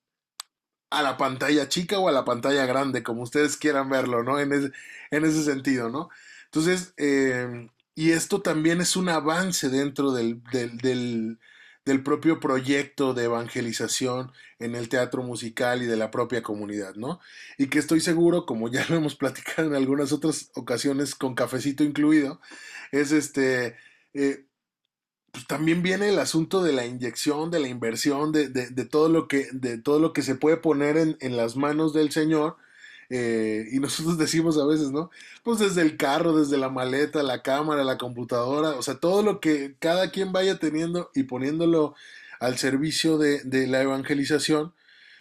a la pantalla chica o a la pantalla grande, como ustedes quieran verlo, ¿no? En ese, en ese sentido, ¿no? Entonces, eh, y esto también es un avance dentro del, del, del propio proyecto de evangelización en el teatro musical y de la propia comunidad, ¿no? Y que estoy seguro, como ya lo hemos platicado en algunas otras ocasiones con cafecito incluido, es este, eh, pues también viene el asunto de la inyección, de la inversión, de, de, todo, lo que, de todo lo que se puede poner en, en las manos del Señor eh, y nosotros decimos a veces, ¿no? Pues desde el carro, desde la maleta, la cámara, la computadora, o sea, todo lo que cada quien vaya teniendo y poniéndolo al servicio de, de la evangelización,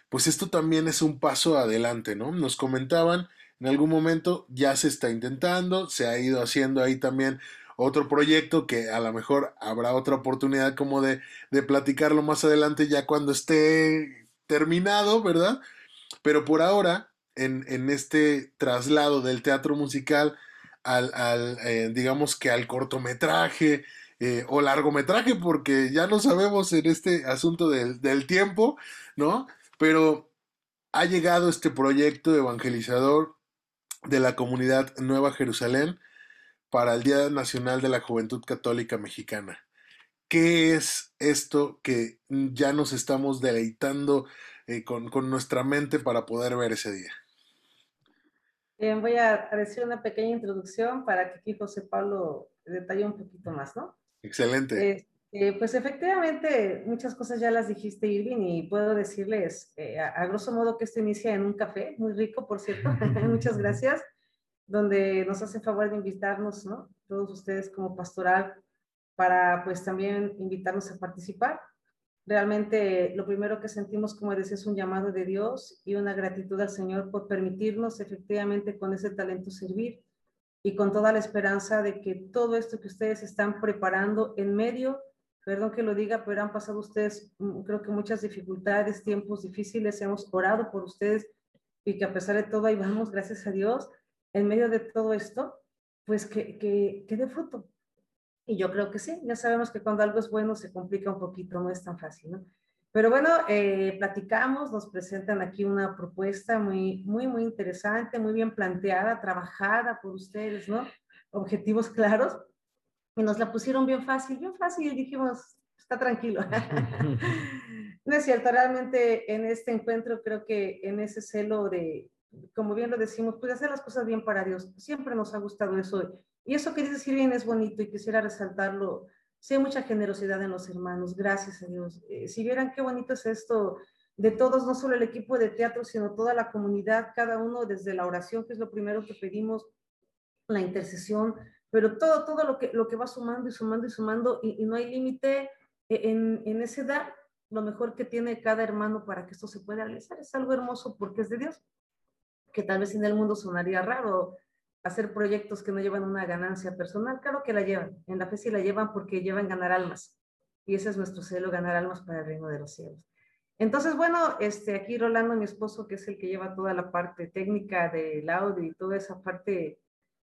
pues esto también es un paso adelante, ¿no? Nos comentaban en algún momento, ya se está intentando, se ha ido haciendo ahí también otro proyecto que a lo mejor habrá otra oportunidad como de, de platicarlo más adelante ya cuando esté terminado, ¿verdad? Pero por ahora en, este traslado del teatro musical al, eh, digamos que al cortometraje eh, o largometraje, porque ya no sabemos en este asunto del, del tiempo, ¿no? Pero ha llegado este proyecto evangelizador de la comunidad Nueva Jerusalén para el Día Nacional de la Juventud Católica Mexicana. ¿Qué es esto que ya nos estamos deleitando eh, con, con, nuestra mente para poder ver ese día? Bien, voy a decir una pequeña introducción para que aquí José Pablo detalle un poquito más, ¿no? Excelente. Eh, pues efectivamente, muchas cosas ya las dijiste, Irving, y puedo decirles eh, a, grosso modo que esto inicia en un café, muy rico, por cierto, muchas gracias, donde nos hace favor de invitarnos, ¿no? Todos ustedes como pastoral, para pues también invitarnos a participar. Realmente lo primero que sentimos, como decía, es un llamado de Dios y una gratitud al Señor por permitirnos efectivamente con ese talento servir y con toda la esperanza de que todo esto que ustedes están preparando en medio, perdón que lo diga, pero han pasado ustedes, mm, creo que muchas dificultades, tiempos difíciles, hemos orado por ustedes y que a pesar de todo ahí vamos, gracias a Dios, en medio de todo esto, pues que, que, que dé fruto, Y yo creo que sí, ya sabemos que cuando algo es bueno se complica un poquito, no es tan fácil, ¿no? Pero bueno, eh, platicamos, nos presentan aquí una propuesta muy, muy, muy interesante, muy bien planteada, trabajada por ustedes, ¿no? Objetivos claros. Y nos la pusieron bien fácil, bien fácil, y dijimos, está tranquilo. no es cierto, realmente en este encuentro creo que en ese celo de, como bien lo decimos, pues hacer las cosas bien para Dios. Siempre nos ha gustado eso. Y eso que dice bien es bonito y quisiera resaltarlo Sí, hay mucha generosidad en los hermanos, gracias a Dios. Eh, si vieran qué bonito es esto de todos, no solo el equipo de teatro, sino toda la comunidad, cada uno desde la oración, que es lo primero que pedimos, la intercesión, pero todo, todo lo que, lo que va sumando y sumando y sumando, y, no hay límite en, en ese dar lo mejor que tiene cada hermano para que esto se pueda realizar. Es algo hermoso porque es de Dios, que tal vez en el mundo sonaría raro, hacer proyectos que no llevan una ganancia personal, claro que la llevan, en la fe sí la llevan porque llevan ganar almas. Y ese es nuestro celo, ganar almas para el reino de los cielos. Entonces, bueno, este, aquí Rolando, mi esposo, que es el que lleva toda la parte técnica del audio y toda esa parte,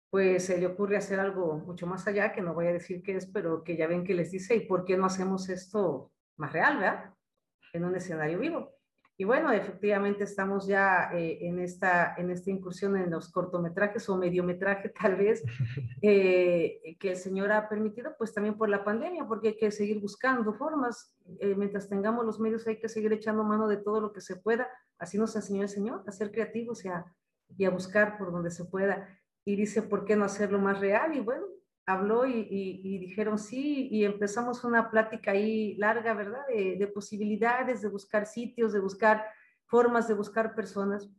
pues se le ocurre hacer algo mucho más allá, que no voy a decir qué es, pero que ya ven que les dice, ¿y por qué no hacemos esto más real, verdad? En un escenario vivo. Y bueno, efectivamente estamos ya eh, en, esta, en esta incursión en los cortometrajes o mediometraje tal vez eh, que el Señor ha permitido, pues también por la pandemia, porque hay que seguir buscando formas. Eh, mientras tengamos los medios hay que seguir echando mano de todo lo que se pueda. Así nos enseñó el Señor, a ser creativos y a, y a buscar por donde se pueda. Y dice, ¿por qué no hacerlo más real? Y bueno, habló y, dijeron sí, y empezamos una plática ahí larga, ¿verdad? De, posibilidades, de buscar sitios, de buscar formas, de buscar personas.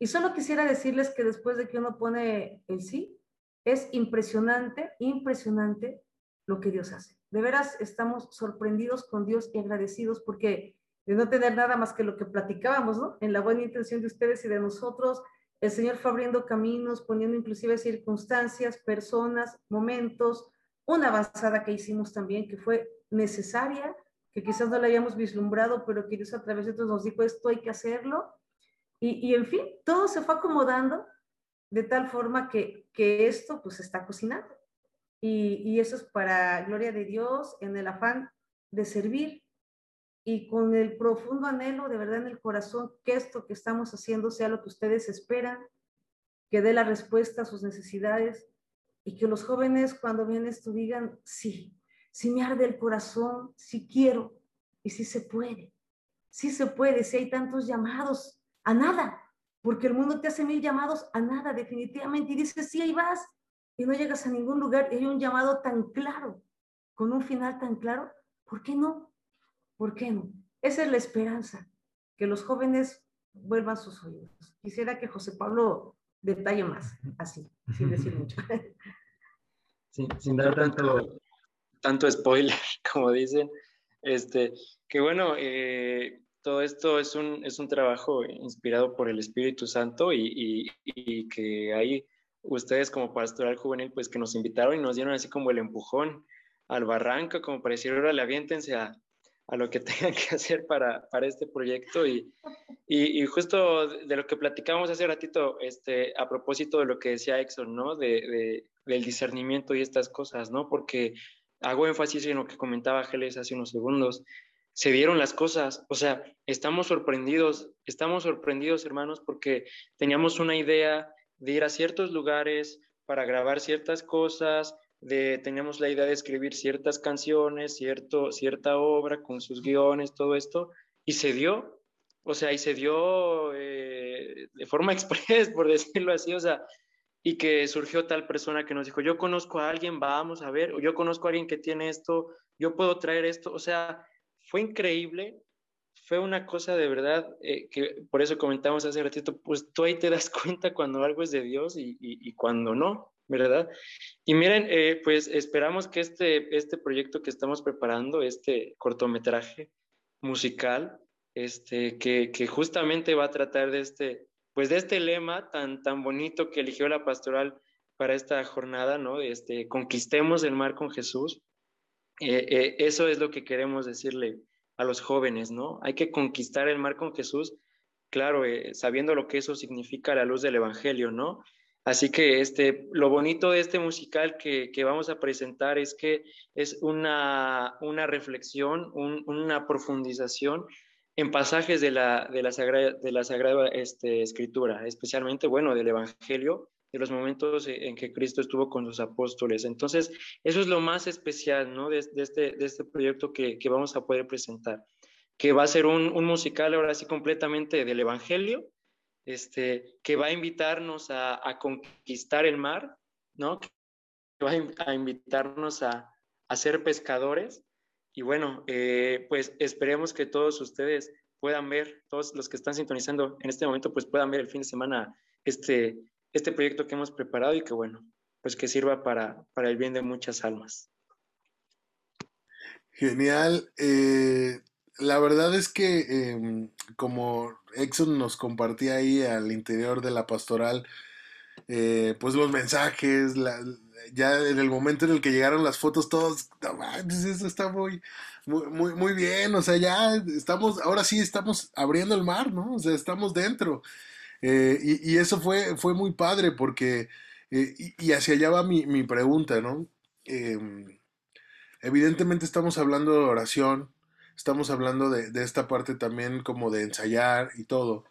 Y solo quisiera decirles que después de que uno pone el sí, es impresionante, impresionante lo que Dios hace. De veras estamos sorprendidos con Dios y agradecidos porque de no tener nada más que lo que platicábamos, ¿no? En la buena intención de ustedes y de nosotros, el Señor fue abriendo caminos, poniendo inclusive circunstancias, personas, momentos, una avanzada que hicimos también que fue necesaria, que quizás no la hayamos vislumbrado, pero que Dios a través de otros nos dijo, esto hay que hacerlo. Y, y en fin, todo se fue acomodando de tal forma que, que esto pues está cocinando. Y, y eso es para gloria de Dios, en el afán de servir, y con el profundo anhelo de verdad en el corazón que esto que estamos haciendo sea lo que ustedes esperan, que dé la respuesta a sus necesidades y que los jóvenes cuando vienen esto digan, sí, sí me arde el corazón, sí quiero y sí se puede, sí se puede, si hay tantos llamados a nada, porque el mundo te hace mil llamados a nada definitivamente y dices, sí, ahí vas y no llegas a ningún lugar y hay un llamado tan claro, con un final tan claro, ¿por qué no? ¿Por qué no? Esa es la esperanza, que los jóvenes vuelvan sus oídos. Quisiera que José Pablo detalle más, así, sin decir mucho. Sí, sin dar tanto, tanto spoiler, como dicen. Este, que bueno, eh, todo esto es un, es un trabajo inspirado por el Espíritu Santo y, y, que ahí ustedes como pastoral juvenil, pues que nos invitaron y nos dieron así como el empujón al barranco, como para decir, órale, aviéntense a, a lo que tengan que hacer para, para este proyecto y, y, justo de lo que platicamos hace ratito, este, a propósito de lo que decía Exxon, ¿no? De, de, del discernimiento y estas cosas, ¿no? Porque hago énfasis en lo que comentaba Ángeles hace unos segundos, se dieron las cosas, o sea, estamos sorprendidos, estamos sorprendidos, hermanos, porque teníamos una idea de ir a ciertos lugares para grabar ciertas cosas, de, teníamos la idea de escribir ciertas canciones, cierto, cierta obra con sus guiones, todo esto, y se dio, o sea, y se dio eh, de forma express, por decirlo así, o sea, y que surgió tal persona que nos dijo, yo conozco a alguien, vamos a ver, o yo conozco a alguien que tiene esto, yo puedo traer esto, o sea, fue increíble, fue una cosa de verdad, eh, que por eso comentamos hace ratito, pues tú ahí te das cuenta cuando algo es de Dios y, y cuando no. ¿Verdad? Y miren, eh, pues esperamos que este, este proyecto que estamos preparando, este cortometraje musical, este, que, justamente va a tratar de este, pues de este lema tan, tan bonito que eligió la pastoral para esta jornada, ¿no? Este, conquistemos el mar con Jesús. Eh, eh, eso es lo que queremos decirle a los jóvenes, ¿no? Hay que conquistar el mar con Jesús, claro, sabiendo lo que eso significa la luz del Evangelio, ¿no? Así que este, lo bonito de este musical que, que vamos a presentar es que es una, una reflexión, un, una profundización en pasajes de la, de la Sagrada, de la Sagrada este, Escritura, especialmente, bueno, del Evangelio, de los momentos en que Cristo estuvo con sus apóstoles. Entonces, eso es lo más especial, ¿no? De, de este, de este proyecto que, que, vamos a poder presentar, que va a ser un, un musical ahora sí completamente del Evangelio, este, que va a invitarnos a, a conquistar el mar, ¿no? Que va a, invitarnos a, a, ser pescadores. Y bueno, eh, pues esperemos que todos ustedes puedan ver, todos los que están sintonizando en este momento, pues puedan ver el fin de semana este, este proyecto que hemos preparado y que bueno, pues que sirva para, para el bien de muchas almas. Genial. Eh, la verdad es que eh, como Exxon nos compartía ahí al interior de la pastoral, eh, pues los mensajes, ya en el momento en el que llegaron las fotos, todos, no eso está muy, muy, muy, bien, o sea, ya estamos, ahora sí estamos abriendo el mar, ¿no? O sea, estamos dentro. Eh, y, eso fue, fue muy padre porque, eh, y, y, hacia allá va mi, mi pregunta, ¿no? Eh, evidentemente estamos hablando de oración, estamos hablando de, de, esta parte también como de ensayar y todo,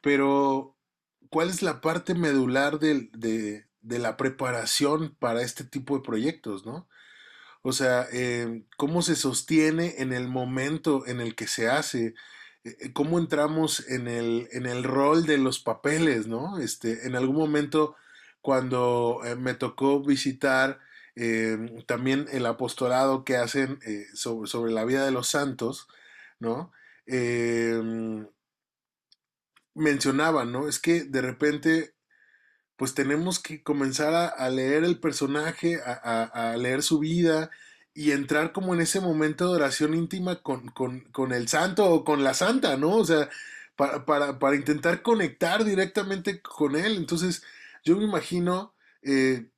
pero ¿cuál es la parte medular de, de, de la preparación para este tipo de proyectos, no? O sea, eh, ¿cómo se sostiene en el momento en el que se hace? Eh, ¿Cómo entramos en el, en el rol de los papeles, no? Este, en algún momento, cuando eh, me tocó visitar eh, también el apostolado que hacen eh, sobre, sobre, la vida de los santos, ¿no? Eh, mencionaban, ¿no? Es que de repente, pues tenemos que comenzar a, leer el personaje, a, leer su vida y entrar como en ese momento de oración íntima con, con, con el santo o con la santa, ¿no? O sea, para, para, para intentar conectar directamente con él. Entonces, yo me imagino... Eh,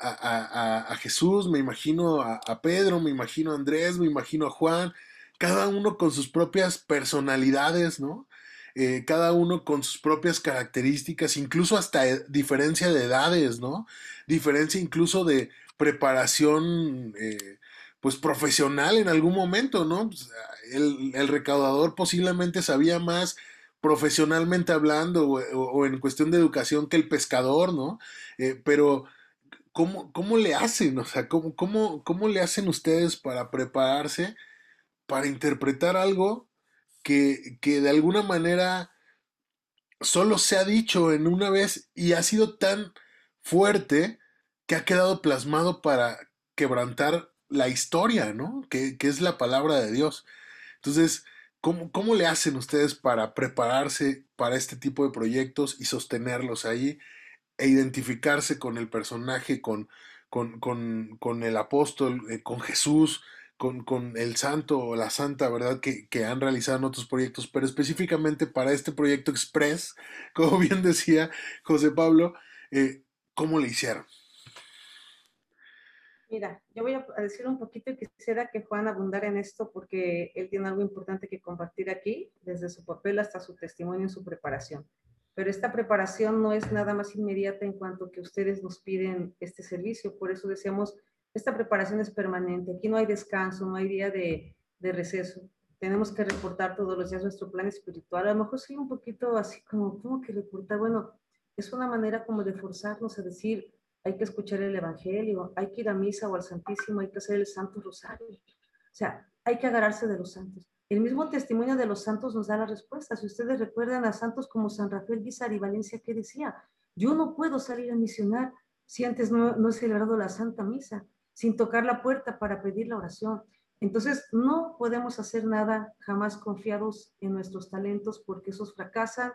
a, Jesús, me imagino a, Pedro, me imagino a Andrés, me imagino a Juan, cada uno con sus propias personalidades, ¿no? Eh, cada uno con sus propias características, incluso hasta diferencia de edades, ¿no? Diferencia incluso de preparación, eh, pues profesional en algún momento, ¿no? Pues, el, recaudador posiblemente sabía más profesionalmente hablando o, en cuestión de educación que el pescador, ¿no? Eh, pero ¿cómo, ¿cómo, le hacen? O sea, ¿cómo, cómo, ¿cómo le hacen ustedes para prepararse para interpretar algo que, que de alguna manera solo se ha dicho en una vez y ha sido tan fuerte que ha quedado plasmado para quebrantar la historia, ¿no? Que, que es la palabra de Dios. Entonces, ¿cómo, ¿cómo, le hacen ustedes para prepararse para este tipo de proyectos y sostenerlos ahí e identificarse con el personaje, con, con, con, con el apóstol, eh, con Jesús, con, con, el santo o la santa, ¿verdad? Que, que, han realizado en otros proyectos, pero específicamente para este proyecto Express, como bien decía José Pablo, eh, ¿cómo le hicieron? Mira, yo voy a decir un poquito y quisiera que Juan abundara en esto porque él tiene algo importante que compartir aquí, desde su papel hasta su testimonio en su preparación pero esta preparación no es nada más inmediata en cuanto que ustedes nos piden este servicio. Por eso decíamos, esta preparación es permanente. Aquí no hay descanso, no hay día de, de receso. Tenemos que reportar todos los días nuestro plan espiritual. A lo mejor soy un poquito así como, ¿cómo que reportar? Bueno, es una manera como de forzarnos a decir, hay que escuchar el Evangelio, hay que ir a misa o al Santísimo, hay que hacer el Santo Rosario. O sea, hay que agarrarse de los santos. El mismo testimonio de los santos nos da la respuesta. Si ustedes recuerdan a santos como San Rafael Guizar y Valencia, que decía, yo no puedo salir a misionar si antes no, no he celebrado la Santa Misa, sin tocar la puerta para pedir la oración. Entonces, no podemos hacer nada jamás confiados en nuestros talentos porque esos fracasan,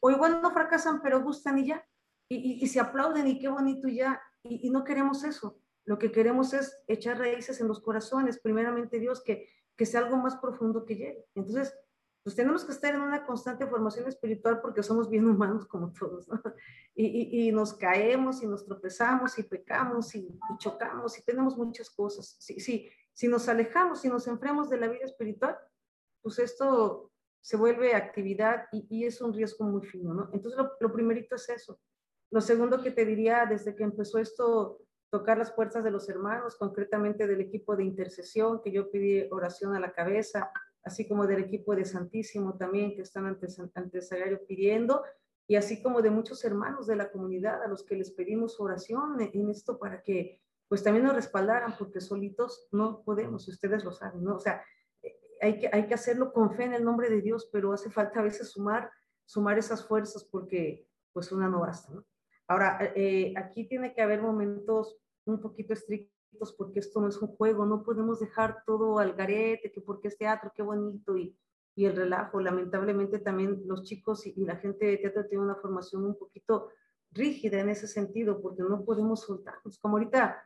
o igual no fracasan, pero gustan y ya, y, y, se aplauden y qué bonito ya, y, y no queremos eso. Lo que queremos es echar raíces en los corazones, primeramente Dios, que que sea algo más profundo que llegue. Entonces, pues tenemos que estar en una constante formación espiritual porque somos bien humanos como todos, ¿no? Y, y, nos caemos y nos tropezamos y pecamos y, chocamos y tenemos muchas cosas. Si, si, si nos alejamos, si nos enfriamos de la vida espiritual, pues esto se vuelve actividad y, y es un riesgo muy fino, ¿no? Entonces, lo, lo primerito es eso, Lo segundo que te diría, desde que empezó esto, tocar las puertas de los hermanos, concretamente del equipo de intercesión, que yo pedí oración a la cabeza, así como del equipo de Santísimo también, que están ante, ante el pidiendo, y así como de muchos hermanos de la comunidad a los que les pedimos oración en esto para que pues también nos respaldaran, porque solitos no podemos, ustedes lo saben, ¿no? O sea, hay que, hay que hacerlo con fe en el nombre de Dios, pero hace falta a veces sumar, sumar esas fuerzas porque pues una no basta, ¿no? Ahora, eh, aquí tiene que haber momentos un poquito estrictos porque esto no es un juego, no podemos dejar todo al garete, que porque es teatro, qué bonito y, y el relajo. Lamentablemente también los chicos y, la gente de teatro tienen una formación un poquito rígida en ese sentido porque no podemos soltarnos. Como ahorita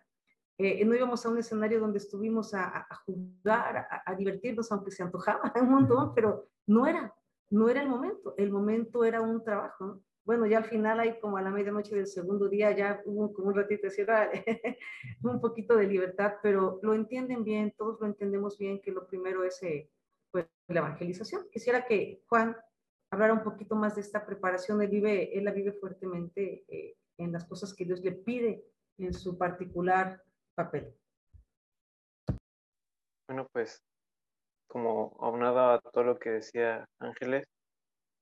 eh, no íbamos a un escenario donde estuvimos a, jugar, a, divertirnos, aunque se antojaba un montón, pero no era, no era el momento. El momento era un trabajo. Bueno, ya al final, hay como a la medianoche del segundo día, ya hubo como un ratito de cierra, un poquito de libertad, pero lo entienden bien, todos lo entendemos bien, que lo primero es eh, pues, la evangelización. Quisiera que Juan hablara un poquito más de esta preparación. Él, vive, él la vive fuertemente eh, en las cosas que Dios le pide en su particular papel. Bueno, pues como aunado a todo lo que decía Ángeles,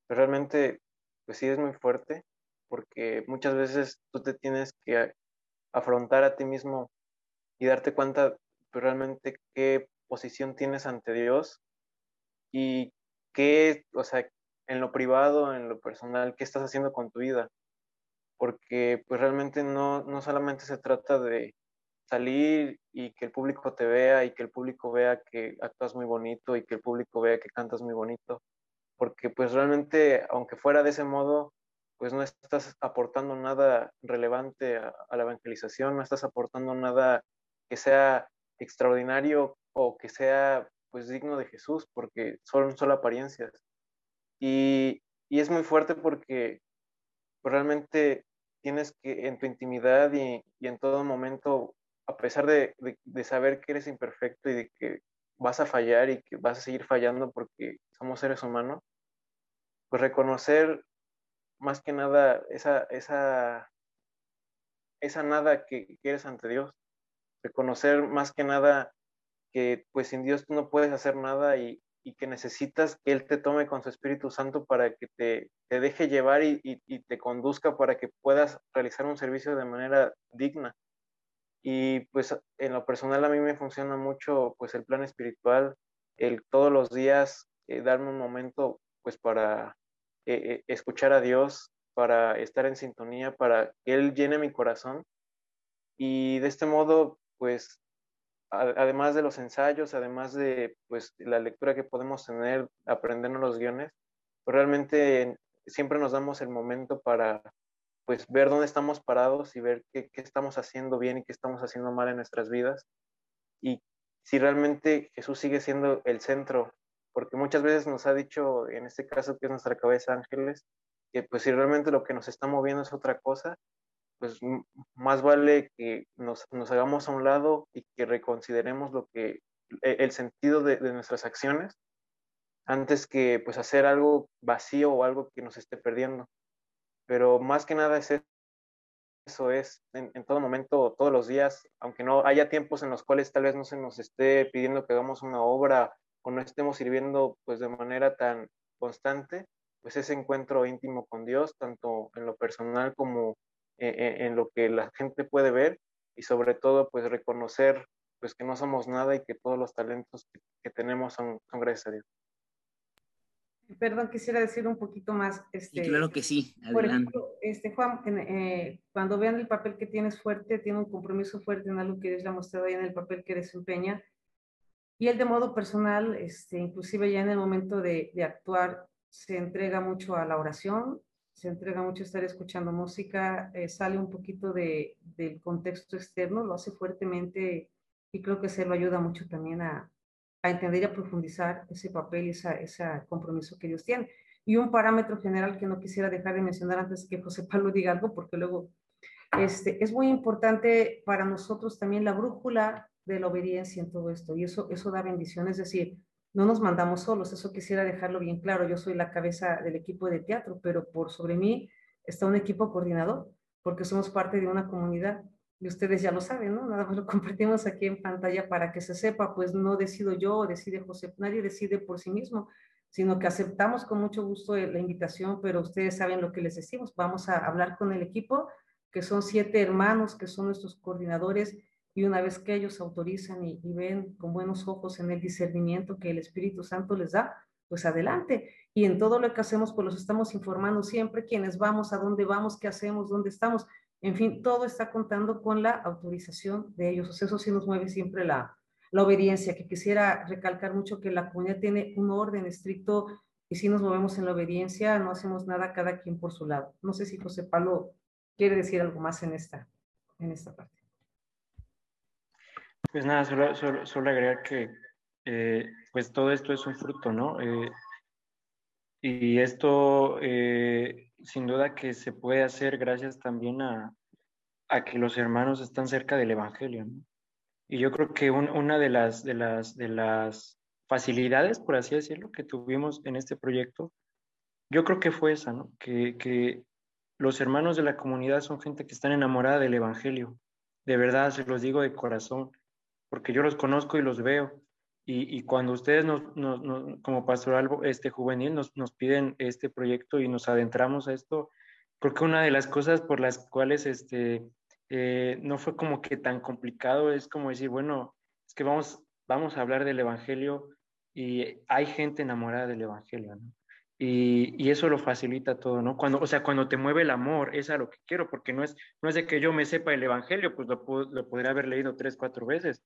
pues, realmente, pues sí es muy fuerte, porque muchas veces tú te tienes que afrontar a ti mismo y darte cuenta pues, realmente qué posición tienes ante Dios y qué, o sea, en lo privado, en lo personal, qué estás haciendo con tu vida. Porque pues realmente no, no solamente se trata de salir y que el público te vea y que el público vea que actúas muy bonito y que el público vea que cantas muy bonito, porque pues realmente, aunque fuera de ese modo, pues no estás aportando nada relevante a, la evangelización, no estás aportando nada que sea extraordinario o que sea pues digno de Jesús, porque son solo apariencias. Y, y es muy fuerte porque pues, realmente tienes que en tu intimidad y, y en todo momento a pesar de, saber que eres imperfecto y de que vas a fallar y que vas a seguir fallando porque somos seres humanos, pues reconocer más que nada esa, esa, esa nada que, eres ante Dios, reconocer más que nada que pues sin Dios tú no puedes hacer nada y, que necesitas que Él te tome con su Espíritu Santo para que te, deje llevar y, y, te conduzca para que puedas realizar un servicio de manera digna. Y pues en lo personal a mí me funciona mucho pues el plan espiritual, el todos los días eh, darme un momento pues para eh, eh, escuchar a Dios, para estar en sintonía, para que Él llene mi corazón. Y de este modo pues además de los ensayos, además de pues la lectura que podemos tener, aprendernos los guiones, pues realmente siempre nos damos el momento para pues ver dónde estamos parados y ver qué, estamos haciendo bien y qué estamos haciendo mal en nuestras vidas. Y si realmente Jesús sigue siendo el centro, porque muchas veces nos ha dicho, en este caso que es nuestra cabeza ángeles, que pues si realmente lo que nos está moviendo es otra cosa, pues más vale que nos, hagamos a un lado y que reconsideremos lo que e, el sentido de, de, nuestras acciones antes que pues hacer algo vacío o algo que nos esté perdiendo pero más que nada es eso, es en, todo momento, todos los días, aunque no haya tiempos en los cuales tal vez no se nos esté pidiendo que hagamos una obra o no estemos sirviendo pues de manera tan constante, pues ese encuentro íntimo con Dios, tanto en lo personal como e, e, en, lo que la gente puede ver y sobre todo pues reconocer pues que no somos nada y que todos los talentos que, tenemos son, son gracias a Dios. Perdón, quisiera decir un poquito más. Este, claro que sí, adelante. Por ejemplo, este, Juan, eh, cuando vean el papel que tienes fuerte, tiene un compromiso fuerte en algo que Dios le ha mostrado ahí en el papel que desempeña. Y él de modo personal, este, inclusive ya en el momento de, de actuar, se entrega mucho a la oración, se entrega mucho a estar escuchando música, eh, sale un poquito de, del contexto externo, lo hace fuertemente y creo que se lo ayuda mucho también a, a entender y a profundizar ese papel y ese compromiso que Dios tiene. Y un parámetro general que no quisiera dejar de mencionar antes que José Pablo diga algo, porque luego este, es muy importante para nosotros también la brújula de la obediencia en todo esto, y eso, eso da bendición, es decir, no nos mandamos solos, eso quisiera dejarlo bien claro, yo soy la cabeza del equipo de teatro, pero por sobre mí está un equipo coordinador, porque somos parte de una comunidad y ustedes ya lo saben, ¿no? Nada más lo compartimos aquí en pantalla para que se sepa, pues no decido yo decide José, nadie decide por sí mismo, sino que aceptamos con mucho gusto la invitación, pero ustedes saben lo que les decimos, vamos a hablar con el equipo, que son siete hermanos, que son nuestros coordinadores, y una vez que ellos autorizan y ven con buenos ojos en el discernimiento que el Espíritu Santo les da, pues adelante. Y en todo lo que hacemos, pues los estamos informando siempre, quiénes vamos, a dónde vamos, qué hacemos, dónde estamos. En fin, todo está contando con la autorización de ellos. O sea, eso sí nos mueve siempre la, la obediencia, que quisiera recalcar mucho que la comunidad tiene un orden estricto y si nos movemos en la obediencia, no hacemos nada cada quien por su lado. No sé si José Pablo quiere decir algo más en esta, en esta parte. Pues nada, solo, solo, solo agregar que eh, pues todo esto es un fruto, ¿no? Eh, y esto eh, sin duda que se puede hacer gracias también a, a, que los hermanos están cerca del Evangelio. Y yo creo que un, una de las, de, las, de las facilidades, por así decirlo, que tuvimos en este proyecto, yo creo que fue esa. Que, que los hermanos de la comunidad son gente que están enamorada del Evangelio. De verdad, se los digo de corazón, porque yo los conozco y los veo. Y, cuando ustedes, nos, nos, nos, como pastoral este, juvenil, nos, piden este proyecto y nos adentramos a esto, creo que una de las cosas por las cuales este, eh, no fue como que tan complicado es como decir, bueno, es que vamos, vamos a hablar del Evangelio y hay gente enamorada del Evangelio. Y, y, eso lo facilita todo, ¿no? Cuando, o sea, cuando te mueve el amor, es a lo que quiero, porque no es, no es de que yo me sepa el Evangelio, pues lo, lo podría haber leído tres, cuatro veces,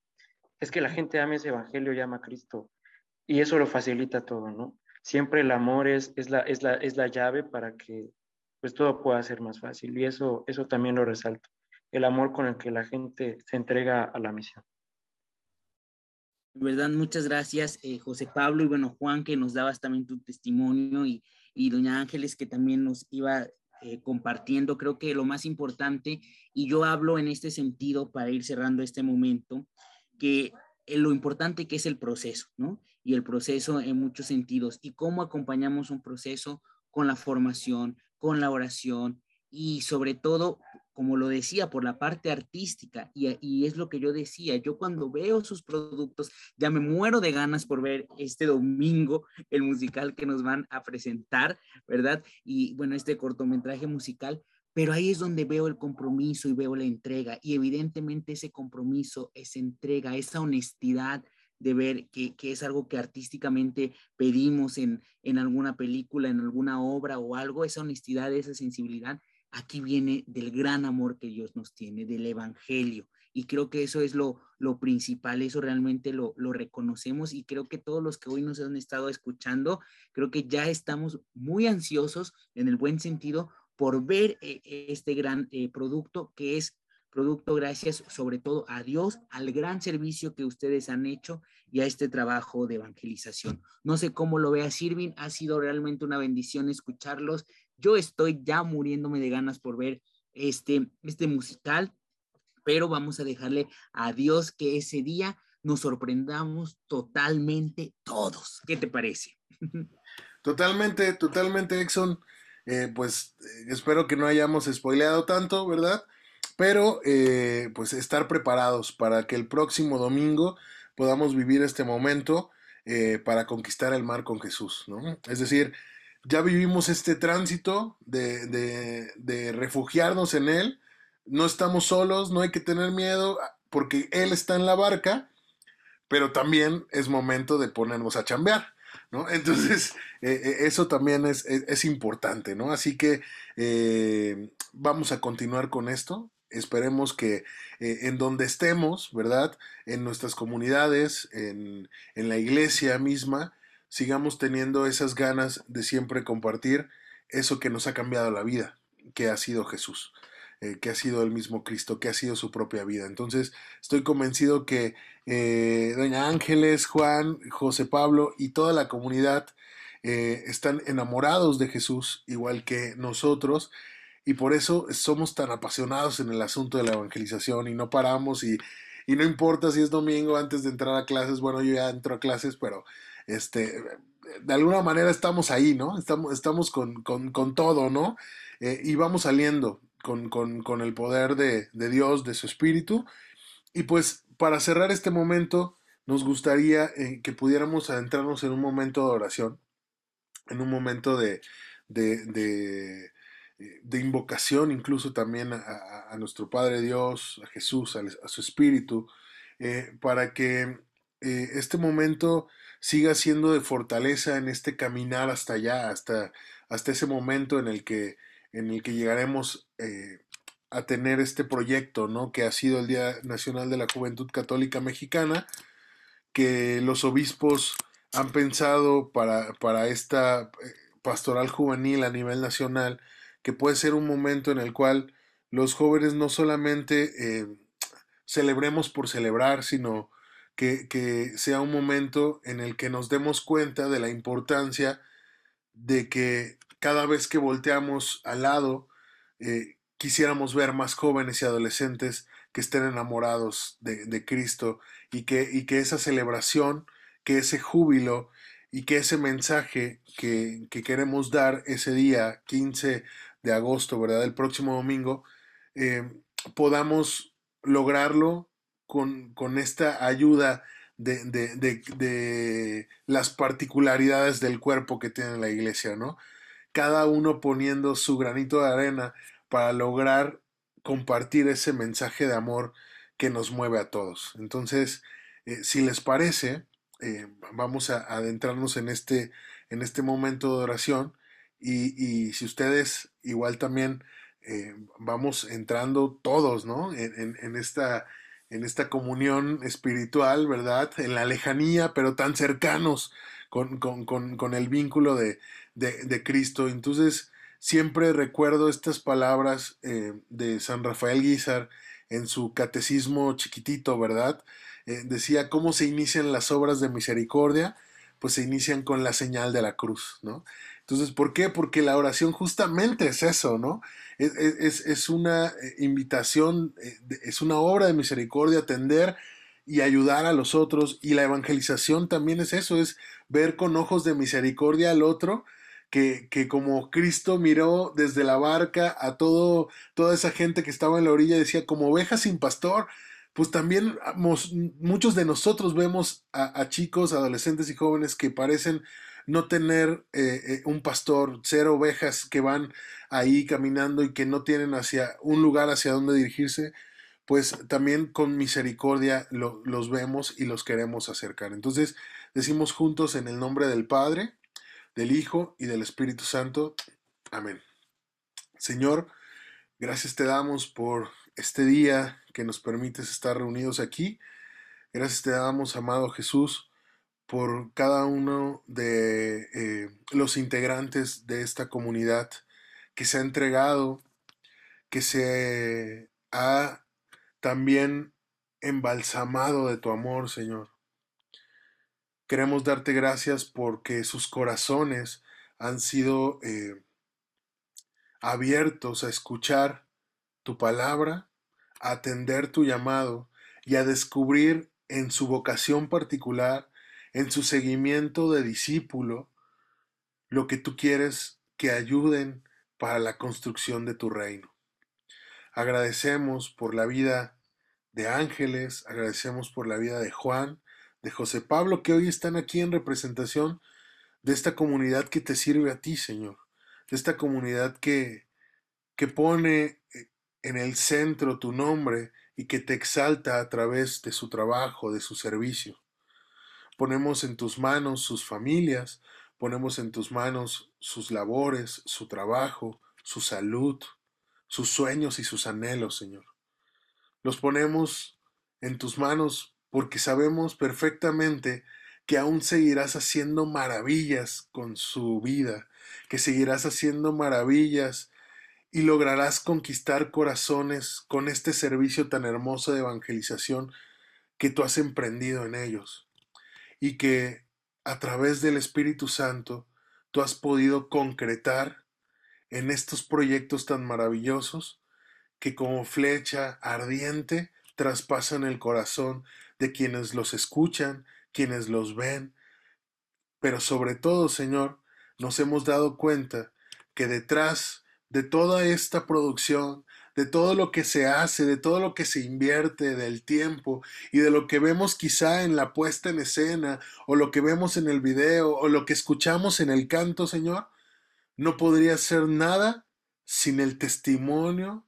es que la gente ama ese evangelio, llama a Cristo. Y eso lo facilita todo, ¿no? Siempre el amor es, es, la, es, la, es la llave para que pues todo pueda ser más fácil. Y eso, eso también lo resalto. El amor con el que la gente se entrega a la misión. En verdad, muchas gracias, eh, José Pablo, y bueno, Juan, que nos dabas también tu testimonio, y, y doña Ángeles, que también nos iba eh, compartiendo. Creo que lo más importante, y yo hablo en este sentido para ir cerrando este momento, que eh, lo importante que es el proceso, ¿no? Y el proceso en muchos sentidos. Y cómo acompañamos un proceso con la formación, con la oración y sobre todo, como lo decía, por la parte artística. Y, y, es lo que yo decía, yo cuando veo sus productos, ya me muero de ganas por ver este domingo el musical que nos van a presentar, ¿verdad? Y bueno, este cortometraje musical, pero ahí es donde veo el compromiso y veo la entrega. Y evidentemente ese compromiso, esa entrega, esa honestidad de ver que, que es algo que artísticamente pedimos en, en alguna película, en alguna obra o algo, esa honestidad, esa sensibilidad, aquí viene del gran amor que Dios nos tiene, del Evangelio. Y creo que eso es lo, lo principal, eso realmente lo, lo, reconocemos y creo que todos los que hoy nos han estado escuchando, creo que ya estamos muy ansiosos en el buen sentido por ver eh, este gran eh, producto que es producto gracias sobre todo a Dios, al gran servicio que ustedes han hecho y a este trabajo de evangelización. No sé cómo lo vea Sirvin, ha sido realmente una bendición escucharlos. Yo estoy ya muriéndome de ganas por ver este, este musical, pero vamos a dejarle a Dios que ese día nos sorprendamos totalmente todos. ¿Qué te parece? Totalmente, totalmente, Exxon. Eh, pues eh, espero que no hayamos spoileado tanto, ¿verdad? Pero eh, pues estar preparados para que el próximo domingo podamos vivir este momento para conquistar el mar con Jesús, ¿no? Es decir, ya vivimos este tránsito de, de, de refugiarnos en Él, no estamos solos, no hay que tener miedo porque Él está en la barca, pero también es momento de ponernos a chambear. ¿No? Entonces, eh, eh, eso también es, es, importante, ¿no? Así que eh, vamos a continuar con esto. Esperemos que en donde estemos, ¿verdad? En nuestras comunidades, en, en la iglesia misma, sigamos teniendo esas ganas de siempre compartir eso que nos ha cambiado la vida, que ha sido Jesús. Eh, que ha sido el mismo Cristo, que ha sido su propia vida. Entonces, estoy convencido que eh, Doña Ángeles, Juan, José Pablo y toda la comunidad eh, están enamorados de Jesús, igual que nosotros, y por eso somos tan apasionados en el asunto de la evangelización y no paramos y, y no importa si es domingo antes de entrar a clases, bueno, yo ya entro a clases, pero este, de alguna manera estamos ahí, ¿no? Estamos, estamos con, con, todo, ¿no? Y vamos saliendo con, con, con el poder de, de, Dios, de su Espíritu. Y pues para cerrar este momento, nos gustaría eh, que pudiéramos adentrarnos en un momento de oración, en un momento de, de, de, invocación, incluso también a, nuestro Padre Dios, a Jesús, a, a su Espíritu, eh, para que eh, este momento siga siendo de fortaleza en este caminar hasta allá, hasta, hasta ese momento en el que, en el que llegaremos eh, a tener este proyecto, ¿no? Que ha sido el Día Nacional de la Juventud Católica Mexicana, que los obispos han pensado para, para esta eh, pastoral juvenil a nivel nacional, que puede ser un momento en el cual los jóvenes no solamente eh, celebremos por celebrar, sino que, que, sea un momento en el que nos demos cuenta de la importancia de que cada vez que volteamos al lado, eh, quisiéramos ver más jóvenes y adolescentes que estén enamorados de, Cristo y que, y que, esa celebración, que ese júbilo y que ese mensaje que, que, queremos dar ese día 15 de agosto, ¿verdad? El próximo domingo, eh, podamos lograrlo con, con esta ayuda de, de, de, de, las particularidades del cuerpo que tiene la iglesia, ¿no? Cada uno poniendo su granito de arena para lograr compartir ese mensaje de amor que nos mueve a todos. Entonces, eh, si les parece, eh, vamos a, adentrarnos en este, en este momento de oración y, y si ustedes igual también eh, vamos entrando todos, ¿no? En, en, en, esta, en esta comunión espiritual, ¿verdad? En la lejanía, pero tan cercanos con, con, con, con el vínculo de, de, Cristo. Entonces, siempre recuerdo estas palabras eh, de San Rafael Guizar en su catecismo chiquitito, ¿verdad? Eh, decía cómo se inician las obras de misericordia, pues se inician con la señal de la cruz, ¿no? Entonces, ¿por qué? Porque la oración justamente es eso, ¿no? Es, es, es una eh, invitación, es una obra de misericordia, atender y ayudar a los otros. Y la evangelización también es eso, es ver con ojos de misericordia al otro, que, que como Cristo miró desde la barca a todo, toda esa gente que estaba en la orilla, decía, como ovejas sin pastor, pues también muchos de nosotros vemos a, chicos, adolescentes y jóvenes que parecen no tener eh, eh, un pastor, ser ovejas que van ahí caminando y que no tienen hacia un lugar hacia donde dirigirse, pues también con misericordia lo, los vemos y los queremos acercar. Entonces decimos juntos en el nombre del Padre, del Hijo y del Espíritu Santo. Amén. Señor, gracias te damos por este día que nos permites estar reunidos aquí. Gracias te damos, amado Jesús, por cada uno de eh, los integrantes de esta comunidad que se ha entregado, que se ha también embalsamado de tu amor, Señor. Queremos darte gracias porque sus corazones han sido eh, abiertos a escuchar tu palabra, a atender tu llamado y a descubrir en su vocación particular en su seguimiento de discípulo lo que tú quieres que ayuden para la construcción de tu reino. Agradecemos por la vida de Ángeles, agradecemos por la vida de Juan, de José Pablo, que hoy están aquí en representación de esta comunidad que te sirve a ti, Señor, de esta comunidad que, que pone en el centro tu nombre y que te exalta a través de su trabajo, de su servicio. Ponemos en tus manos sus familias, ponemos en tus manos sus labores, su trabajo, su salud, sus sueños y sus anhelos, Señor. Los ponemos en tus manos porque sabemos perfectamente que aún seguirás haciendo maravillas con su vida, que seguirás haciendo maravillas y lograrás conquistar corazones con este servicio tan hermoso de evangelización que tú has emprendido en ellos. Y que a través del Espíritu Santo tú has podido concretar en estos proyectos tan maravillosos que como flecha ardiente traspasan el corazón de quienes los escuchan, quienes los ven. Pero sobre todo, Señor, nos hemos dado cuenta que detrás de toda esta producción, de todo lo que se hace, de todo lo que se invierte, del tiempo y de lo que vemos quizá en la puesta en escena o lo que vemos en el video o lo que escuchamos en el canto, Señor, no podría ser nada sin el testimonio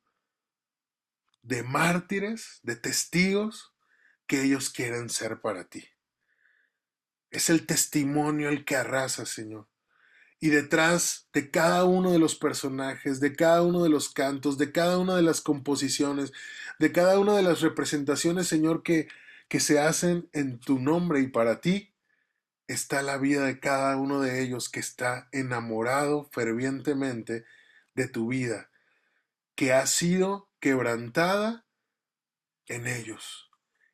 de mártires, de testigos que ellos quieren ser para ti. Es el testimonio el que arrasa, Señor. Y detrás de cada uno de los personajes, de cada uno de los cantos, de cada una de las composiciones, de cada una de las representaciones, Señor, que, que se hacen en tu nombre y para ti, está la vida de cada uno de ellos que está enamorado fervientemente de tu vida, que ha sido quebrantada en ellos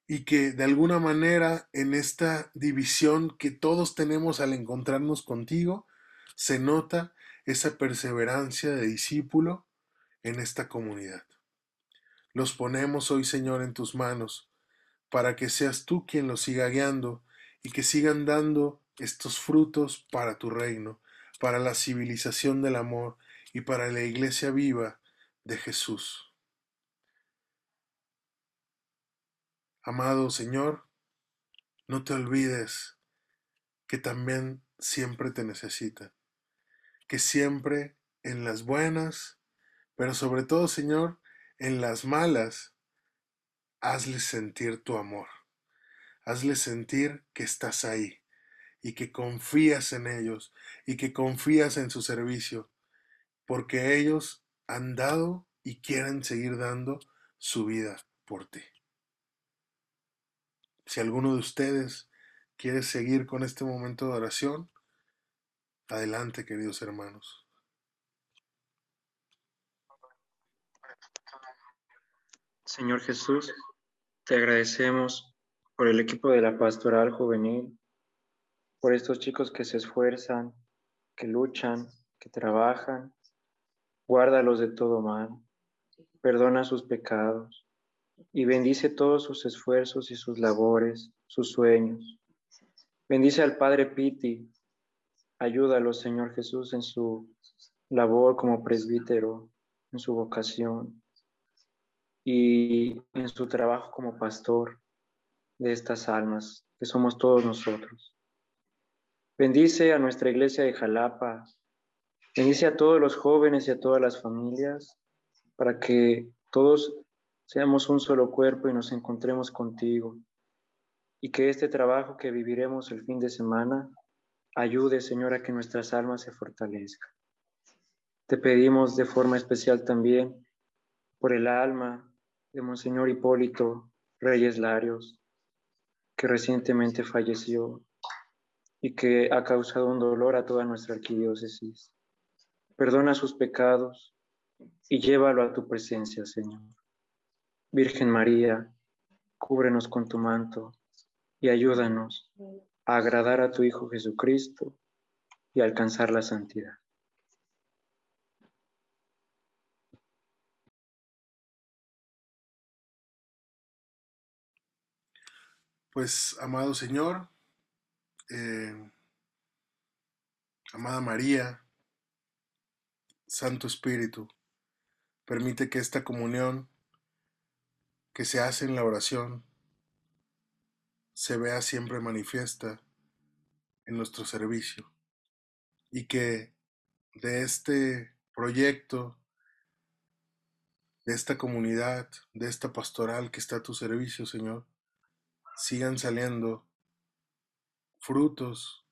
y que de alguna manera en esta división que todos tenemos al encontrarnos contigo, se nota esa perseverancia de discípulo en esta comunidad. Los ponemos hoy, Señor, en tus manos, para que seas tú quien los siga guiando y que sigan dando estos frutos para tu reino, para la civilización del amor y para la iglesia viva de Jesús. Amado Señor, no te olvides que también siempre te necesitan que siempre en las buenas, pero sobre todo, Señor, en las malas, hazles sentir tu amor. Hazles sentir que estás ahí y que confías en ellos y que confías en su servicio, porque ellos han dado y quieren seguir dando su vida por ti. Si alguno de ustedes quiere seguir con este momento de oración, Adelante, queridos hermanos. Señor Jesús, te agradecemos por el equipo de la pastoral juvenil, por estos chicos que se esfuerzan, que luchan, que trabajan. Guárdalos de todo mal, perdona sus pecados y bendice todos sus esfuerzos y sus labores, sus sueños. Bendice al Padre Piti, Ayúdalo, Señor Jesús, en su labor como presbítero, en su vocación y en su trabajo como pastor de estas almas, que somos todos nosotros. Bendice a nuestra iglesia de Jalapa, bendice a todos los jóvenes y a todas las familias, para que todos seamos un solo cuerpo y nos encontremos contigo, y que este trabajo que viviremos el fin de semana Ayude, Señor, a que nuestras almas se fortalezcan. Te pedimos de forma especial también por el alma de Monseñor Hipólito Reyes Larios, que recientemente falleció y que ha causado un dolor a toda nuestra arquidiócesis. Perdona sus pecados y llévalo a tu presencia, Señor. Virgen María, cúbrenos con tu manto y ayúdanos agradar a tu Hijo Jesucristo y alcanzar la santidad. Pues, amado Señor, eh, amada María, Santo Espíritu, permite que esta comunión que se hace en la oración se vea siempre manifiesta en nuestro servicio y que de este proyecto, de esta comunidad, de esta pastoral que está a tu servicio, Señor, sigan saliendo frutos